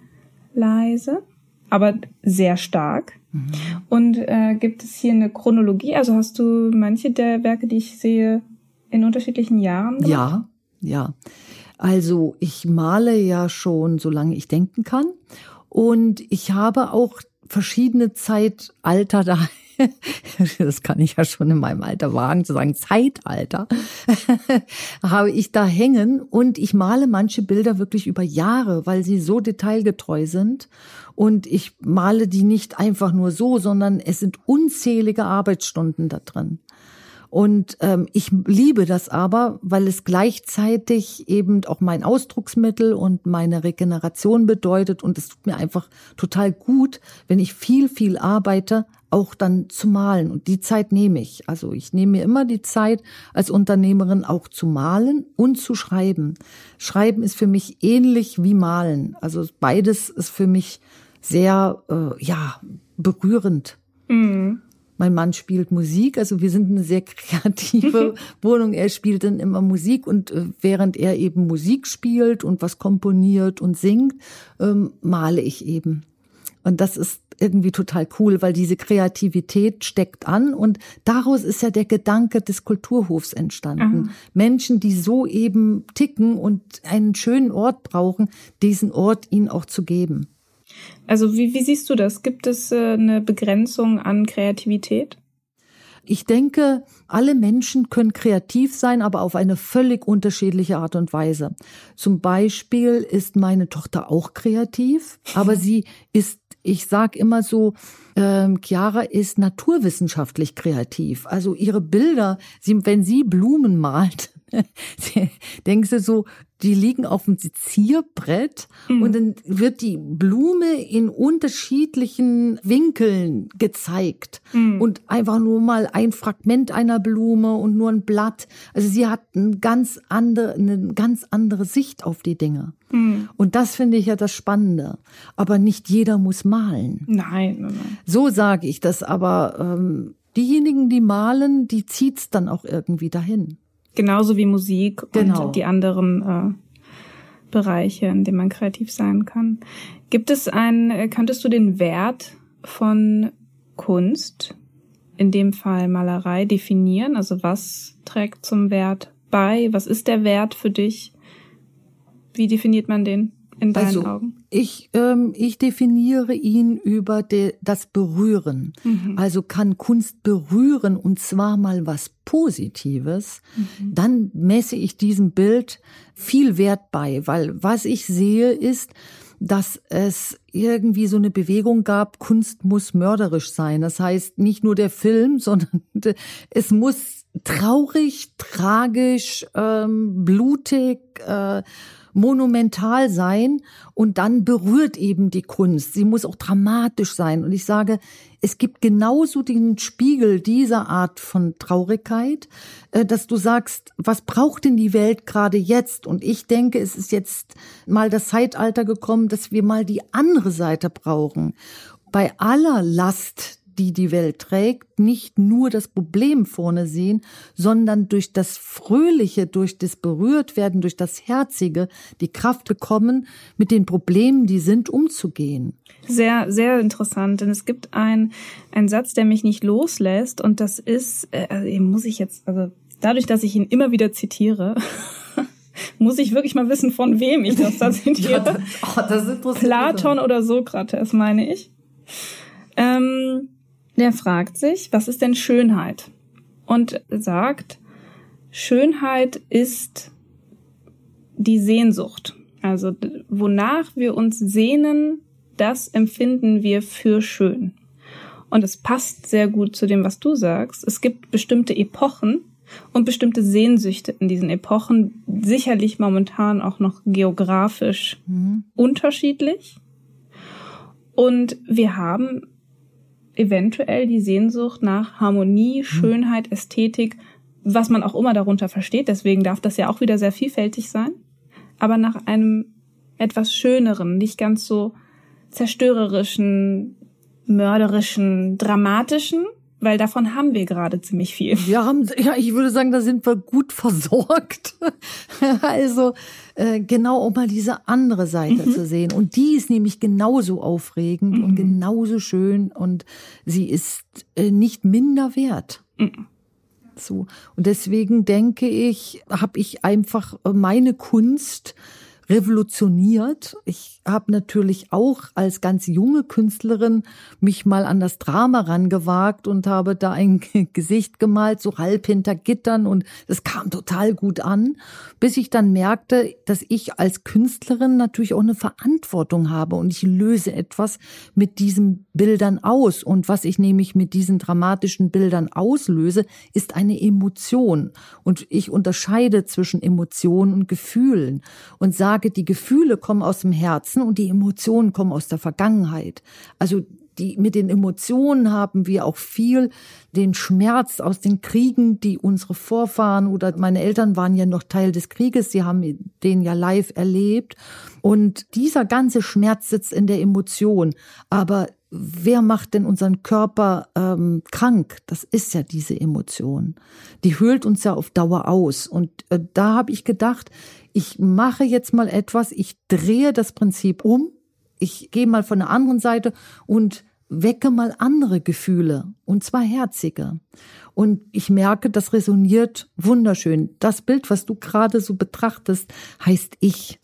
leise, aber sehr stark. Mhm. Und äh, gibt es hier eine Chronologie? Also hast du manche der Werke, die ich sehe, in unterschiedlichen Jahren gemacht? Ja, ja. Also ich male ja schon, solange ich denken kann. Und ich habe auch verschiedene Zeitalter <laughs> da <laughs> das kann ich ja schon in meinem Alter wagen zu sagen, Zeitalter, <laughs> habe ich da hängen und ich male manche Bilder wirklich über Jahre, weil sie so detailgetreu sind und ich male die nicht einfach nur so, sondern es sind unzählige Arbeitsstunden da drin. Und ähm, ich liebe das aber, weil es gleichzeitig eben auch mein Ausdrucksmittel und meine Regeneration bedeutet. Und es tut mir einfach total gut, wenn ich viel, viel arbeite, auch dann zu malen. Und die Zeit nehme ich. Also ich nehme mir immer die Zeit als Unternehmerin auch zu malen und zu schreiben. Schreiben ist für mich ähnlich wie malen. Also beides ist für mich sehr, äh, ja, berührend. Mhm. Mein Mann spielt Musik, also wir sind eine sehr kreative <laughs> Wohnung. Er spielt dann immer Musik und äh, während er eben Musik spielt und was komponiert und singt, ähm, male ich eben. Und das ist irgendwie total cool, weil diese Kreativität steckt an und daraus ist ja der Gedanke des Kulturhofs entstanden. Aha. Menschen, die so eben ticken und einen schönen Ort brauchen, diesen Ort ihnen auch zu geben. Also wie, wie siehst du das? Gibt es äh, eine Begrenzung an Kreativität? Ich denke, alle Menschen können kreativ sein, aber auf eine völlig unterschiedliche Art und Weise. Zum Beispiel ist meine Tochter auch kreativ, aber <laughs> sie ist, ich sag immer so, ähm, Chiara ist naturwissenschaftlich kreativ. Also ihre Bilder, sie, wenn sie Blumen malt, <laughs> denkst du so, die liegen auf dem Sezierbrett mhm. und dann wird die Blume in unterschiedlichen Winkeln gezeigt mhm. und einfach nur mal ein Fragment einer Blume und nur ein Blatt. Also sie hat eine ganz andere, eine ganz andere Sicht auf die Dinge. Mhm. Und das finde ich ja das Spannende. Aber nicht jeder muss malen. Nein, nein, nein. So sage ich das, aber ähm, diejenigen, die malen, die zieht's dann auch irgendwie dahin. Genauso wie Musik genau. und die anderen äh, Bereiche, in denen man kreativ sein kann. Gibt es ein, äh, könntest du den Wert von Kunst, in dem Fall Malerei, definieren? Also was trägt zum Wert bei? Was ist der Wert für dich? Wie definiert man den? In deinen also, Augen? Ich, ähm, ich definiere ihn über de, das Berühren. Mhm. Also kann Kunst berühren und zwar mal was Positives, mhm. dann messe ich diesem Bild viel Wert bei, weil was ich sehe ist, dass es irgendwie so eine Bewegung gab, Kunst muss mörderisch sein. Das heißt nicht nur der Film, <laughs> sondern es muss traurig, tragisch, ähm, blutig, äh, monumental sein und dann berührt eben die Kunst. Sie muss auch dramatisch sein. Und ich sage, es gibt genauso den Spiegel dieser Art von Traurigkeit, äh, dass du sagst, was braucht denn die Welt gerade jetzt? Und ich denke, es ist jetzt mal das Zeitalter gekommen, dass wir mal die andere Seite brauchen. Bei aller Last, die die Welt trägt, nicht nur das Problem vorne sehen, sondern durch das Fröhliche, durch das Berührtwerden, durch das Herzige die Kraft bekommen, mit den Problemen, die sind, umzugehen. Sehr, sehr interessant, denn es gibt ein, ein Satz, der mich nicht loslässt und das ist, äh, also muss ich jetzt, also dadurch, dass ich ihn immer wieder zitiere, <laughs> muss ich wirklich mal wissen, von wem ich das da <laughs> zitiere. ja, das, oh, das Platon oder Sokrates, meine ich. Ähm, der fragt sich, was ist denn Schönheit? Und sagt, Schönheit ist die Sehnsucht. Also wonach wir uns sehnen, das empfinden wir für schön. Und es passt sehr gut zu dem, was du sagst. Es gibt bestimmte Epochen und bestimmte Sehnsüchte in diesen Epochen, sicherlich momentan auch noch geografisch mhm. unterschiedlich. Und wir haben eventuell die Sehnsucht nach Harmonie, hm. Schönheit, Ästhetik, was man auch immer darunter versteht. Deswegen darf das ja auch wieder sehr vielfältig sein. Aber nach einem etwas schöneren, nicht ganz so zerstörerischen, mörderischen, dramatischen, weil davon haben wir gerade ziemlich viel. Wir haben, ja, ich würde sagen, da sind wir gut <laughs> versorgt. also äh, genau, um mal diese andere Seite mhm. zu sehen. Und die ist nämlich genauso aufregend mhm. und genauso schön und sie ist äh, nicht minder wert. Mhm. So. Und deswegen denke ich, habe ich einfach meine Kunst revolutioniert. Ich habe natürlich auch als ganz junge Künstlerin mich mal an das Drama rangewagt und habe da ein <laughs> Gesicht gemalt, so halb hinter Gittern und es kam total gut an, bis ich dann merkte, dass ich als Künstlerin natürlich auch eine Verantwortung habe und ich löse etwas mit diesen Bildern aus. Und was ich nämlich mit diesen dramatischen Bildern auslöse, ist eine Emotion. Und ich unterscheide zwischen Emotionen und Gefühlen und sage sage, die Gefühle kommen aus dem Herzen und die Emotionen kommen aus der Vergangenheit. Also die, mit den Emotionen haben wir auch viel den Schmerz aus den Kriegen, die unsere Vorfahren oder meine Eltern waren ja noch Teil des Krieges, sie haben den ja live erlebt. Und dieser ganze Schmerz sitzt in der Emotion. Aber wer macht denn unseren Körper ähm, krank? Das ist ja diese Emotion. Die höhlt uns ja auf Dauer aus. Und äh, da habe ich gedacht, ich mache jetzt mal etwas, ich drehe das Prinzip um, ich gehe mal von der anderen Seite und wecke mal andere Gefühle, und zwar herzige. Und ich merke, das resoniert wunderschön. Das Bild, was du gerade so betrachtest, heißt ich.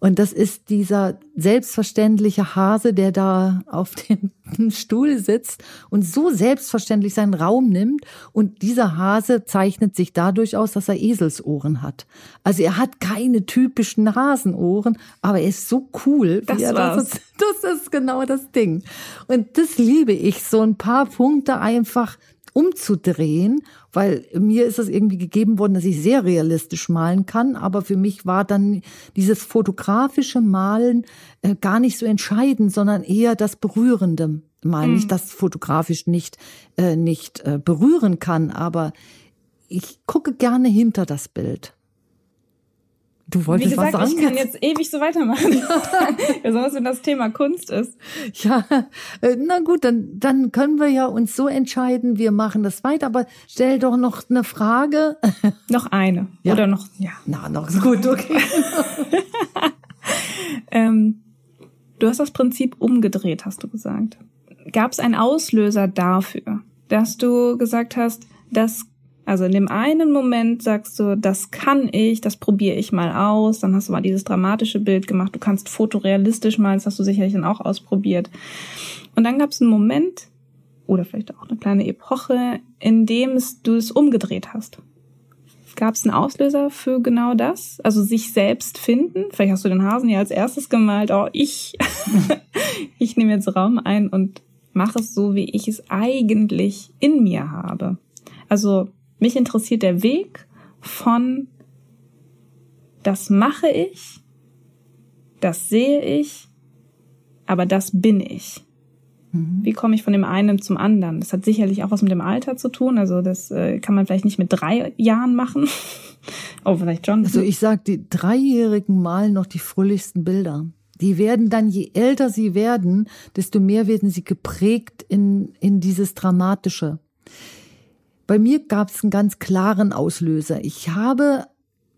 Und das ist dieser selbstverständliche Hase, der da auf dem <laughs> Stuhl sitzt und so selbstverständlich seinen Raum nimmt. Und dieser Hase zeichnet sich dadurch aus, dass er Eselsohren hat. Also er hat keine typischen Hasenohren, aber er ist so cool. Das, war's. Das, <laughs> das ist genau das Ding. Und das liebe ich, so ein paar Punkte einfach umzudrehen, weil mir ist es irgendwie gegeben worden, dass ich sehr realistisch malen kann, aber für mich war dann dieses fotografische Malen äh, gar nicht so entscheidend, sondern eher das Berührende Malen. Mhm. Nicht, dass fotografisch nicht, äh, nicht äh, berühren kann, aber ich gucke gerne hinter das Bild. Du wolltest Wie gesagt, was sagen? Ich kann jetzt ewig so weitermachen. <laughs> Besonders wenn das Thema Kunst ist. Ja, äh, na gut, dann, dann können wir ja uns so entscheiden, wir machen das weiter. Aber stell doch noch eine Frage. <laughs> Noch eine. Ja. Oder noch, ja. Na, noch ist gut, okay. <laughs> ähm, du hast das Prinzip umgedreht, hast du gesagt. Gab es einen Auslöser dafür, dass du gesagt hast, das also in dem einen Moment sagst du, das kann ich, das probiere ich mal aus. Dann hast du mal dieses dramatische Bild gemacht. Du kannst fotorealistisch malen, das hast du sicherlich dann auch ausprobiert. Und dann gab es einen Moment oder vielleicht auch eine kleine Epoche, in dem es, du es umgedreht hast. Gab es einen Auslöser für genau das? Also sich selbst finden? Vielleicht hast du den Hasen ja als erstes gemalt. Oh, ich, <laughs> ich nehme jetzt Raum ein und mache es so, wie ich es eigentlich in mir habe. Also mich interessiert der Weg von das mache ich, das sehe ich, aber das bin ich. Mhm. Wie komme ich von dem einen zum anderen? Das hat sicherlich auch was mit dem Alter zu tun. Also das äh, kann man vielleicht nicht mit drei Jahren machen. <laughs> oh, vielleicht schon. Also ich sag, die Dreijährigen malen noch die fröhlichsten Bilder. Die werden dann, je älter sie werden, desto mehr werden sie geprägt in, in dieses Dramatische. Bei mir gab es einen ganz klaren Auslöser. Ich habe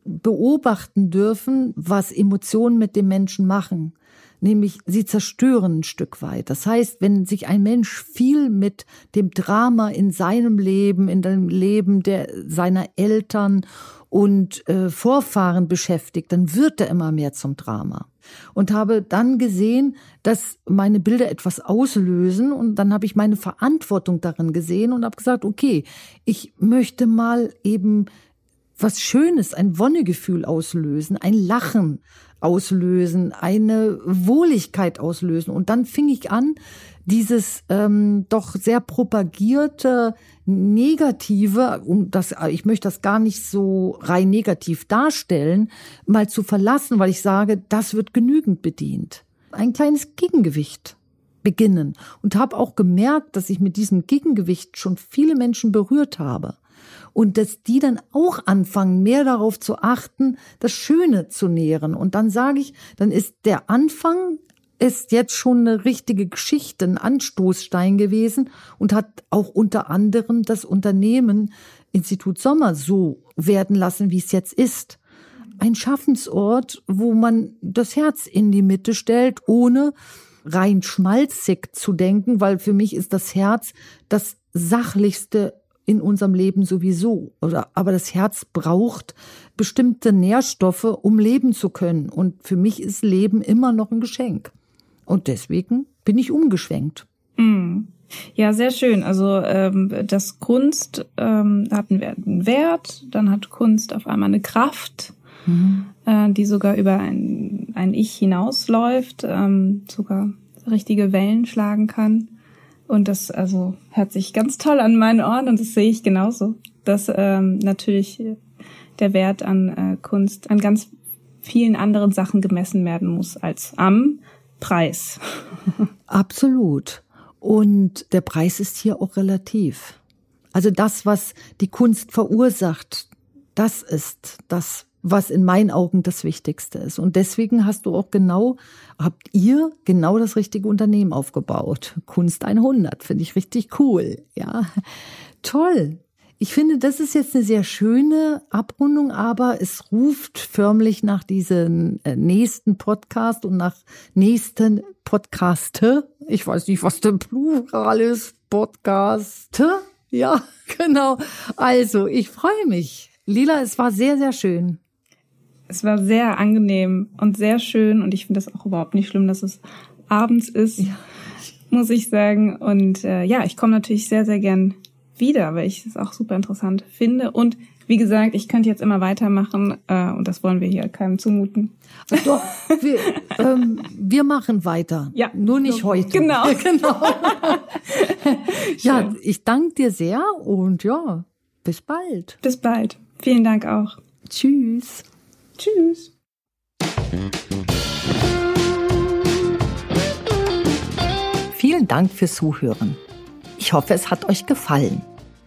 beobachten dürfen, was Emotionen mit dem Menschen machen. Nämlich, sie zerstören ein Stück weit. Das heißt, wenn sich ein Mensch viel mit dem Drama in seinem Leben, in dem Leben der, seiner Eltern und äh, Vorfahren beschäftigt, dann wird er immer mehr zum Drama und habe dann gesehen, dass meine Bilder etwas auslösen und dann habe ich meine Verantwortung darin gesehen und habe gesagt, okay, ich möchte mal eben was Schönes, ein Wonnegefühl auslösen, ein Lachen auslösen, eine Wohligkeit auslösen. Und dann fing ich an, dieses ähm, doch sehr propagierte Negative, um das, ich möchte das gar nicht so rein negativ darstellen, mal zu verlassen, weil ich sage, das wird genügend bedient. Ein kleines Gegengewicht beginnen und habe auch gemerkt, dass ich mit diesem Gegengewicht schon viele Menschen berührt habe und dass die dann auch anfangen, mehr darauf zu achten, das Schöne zu nähren. Und dann sage ich, dann ist der Anfang ist jetzt schon eine richtige Geschichte, ein Anstoßstein gewesen und hat auch unter anderem das Unternehmen Institut Sommer so werden lassen, wie es jetzt ist. Ein Schaffensort, wo man das Herz in die Mitte stellt, ohne rein schmalzig zu denken, weil für mich ist das Herz das sachlichste in unserem Leben sowieso. Aber das Herz braucht bestimmte Nährstoffe, um leben zu können. Und für mich ist Leben immer noch ein Geschenk. Und deswegen bin ich umgeschwenkt. Mm. Ja, sehr schön. Also ähm, das Kunst ähm, hat einen Wert, dann hat Kunst auf einmal eine Kraft, mhm. äh, die sogar über ein, ein Ich hinausläuft, ähm, sogar richtige Wellen schlagen kann. Und das also hört sich ganz toll an meinen Ohren und das sehe ich genauso. Dass ähm, natürlich der Wert an äh, Kunst an ganz vielen anderen Sachen gemessen werden muss als am Preis. Absolut. Und der Preis ist hier auch relativ. Also das, was die Kunst verursacht, das ist das, was in meinen Augen das Wichtigste ist. Und deswegen hast du auch genau, habt ihr genau das richtige Unternehmen aufgebaut. Kunst 100, finde ich richtig cool. Ja, toll. Ich finde, das ist jetzt eine sehr schöne Abrundung, aber es ruft förmlich nach diesem äh, nächsten Podcast und nach nächsten Podcaste. Ich weiß nicht, was der Plural ist. Podcaste. Ja, <laughs> genau. Also, ich freue mich. Lila, es war sehr, sehr schön. Es war sehr angenehm und sehr schön und ich finde das auch überhaupt nicht schlimm, dass es abends ist, ja. muss ich sagen. Und äh, ja, ich komme natürlich sehr, sehr gern wieder, weil ich es auch super interessant finde. Und wie gesagt, ich könnte jetzt immer weitermachen äh, und das wollen wir hier keinem zumuten. Doch, wir, ähm, wir machen weiter. <laughs> Ja. Nur nicht so, heute. Genau. <laughs> genau. <laughs> ja, ich danke dir sehr und ja, bis bald. Bis bald. Vielen Dank auch. Tschüss. Tschüss. Vielen Dank fürs Zuhören. Ich hoffe, es hat euch gefallen.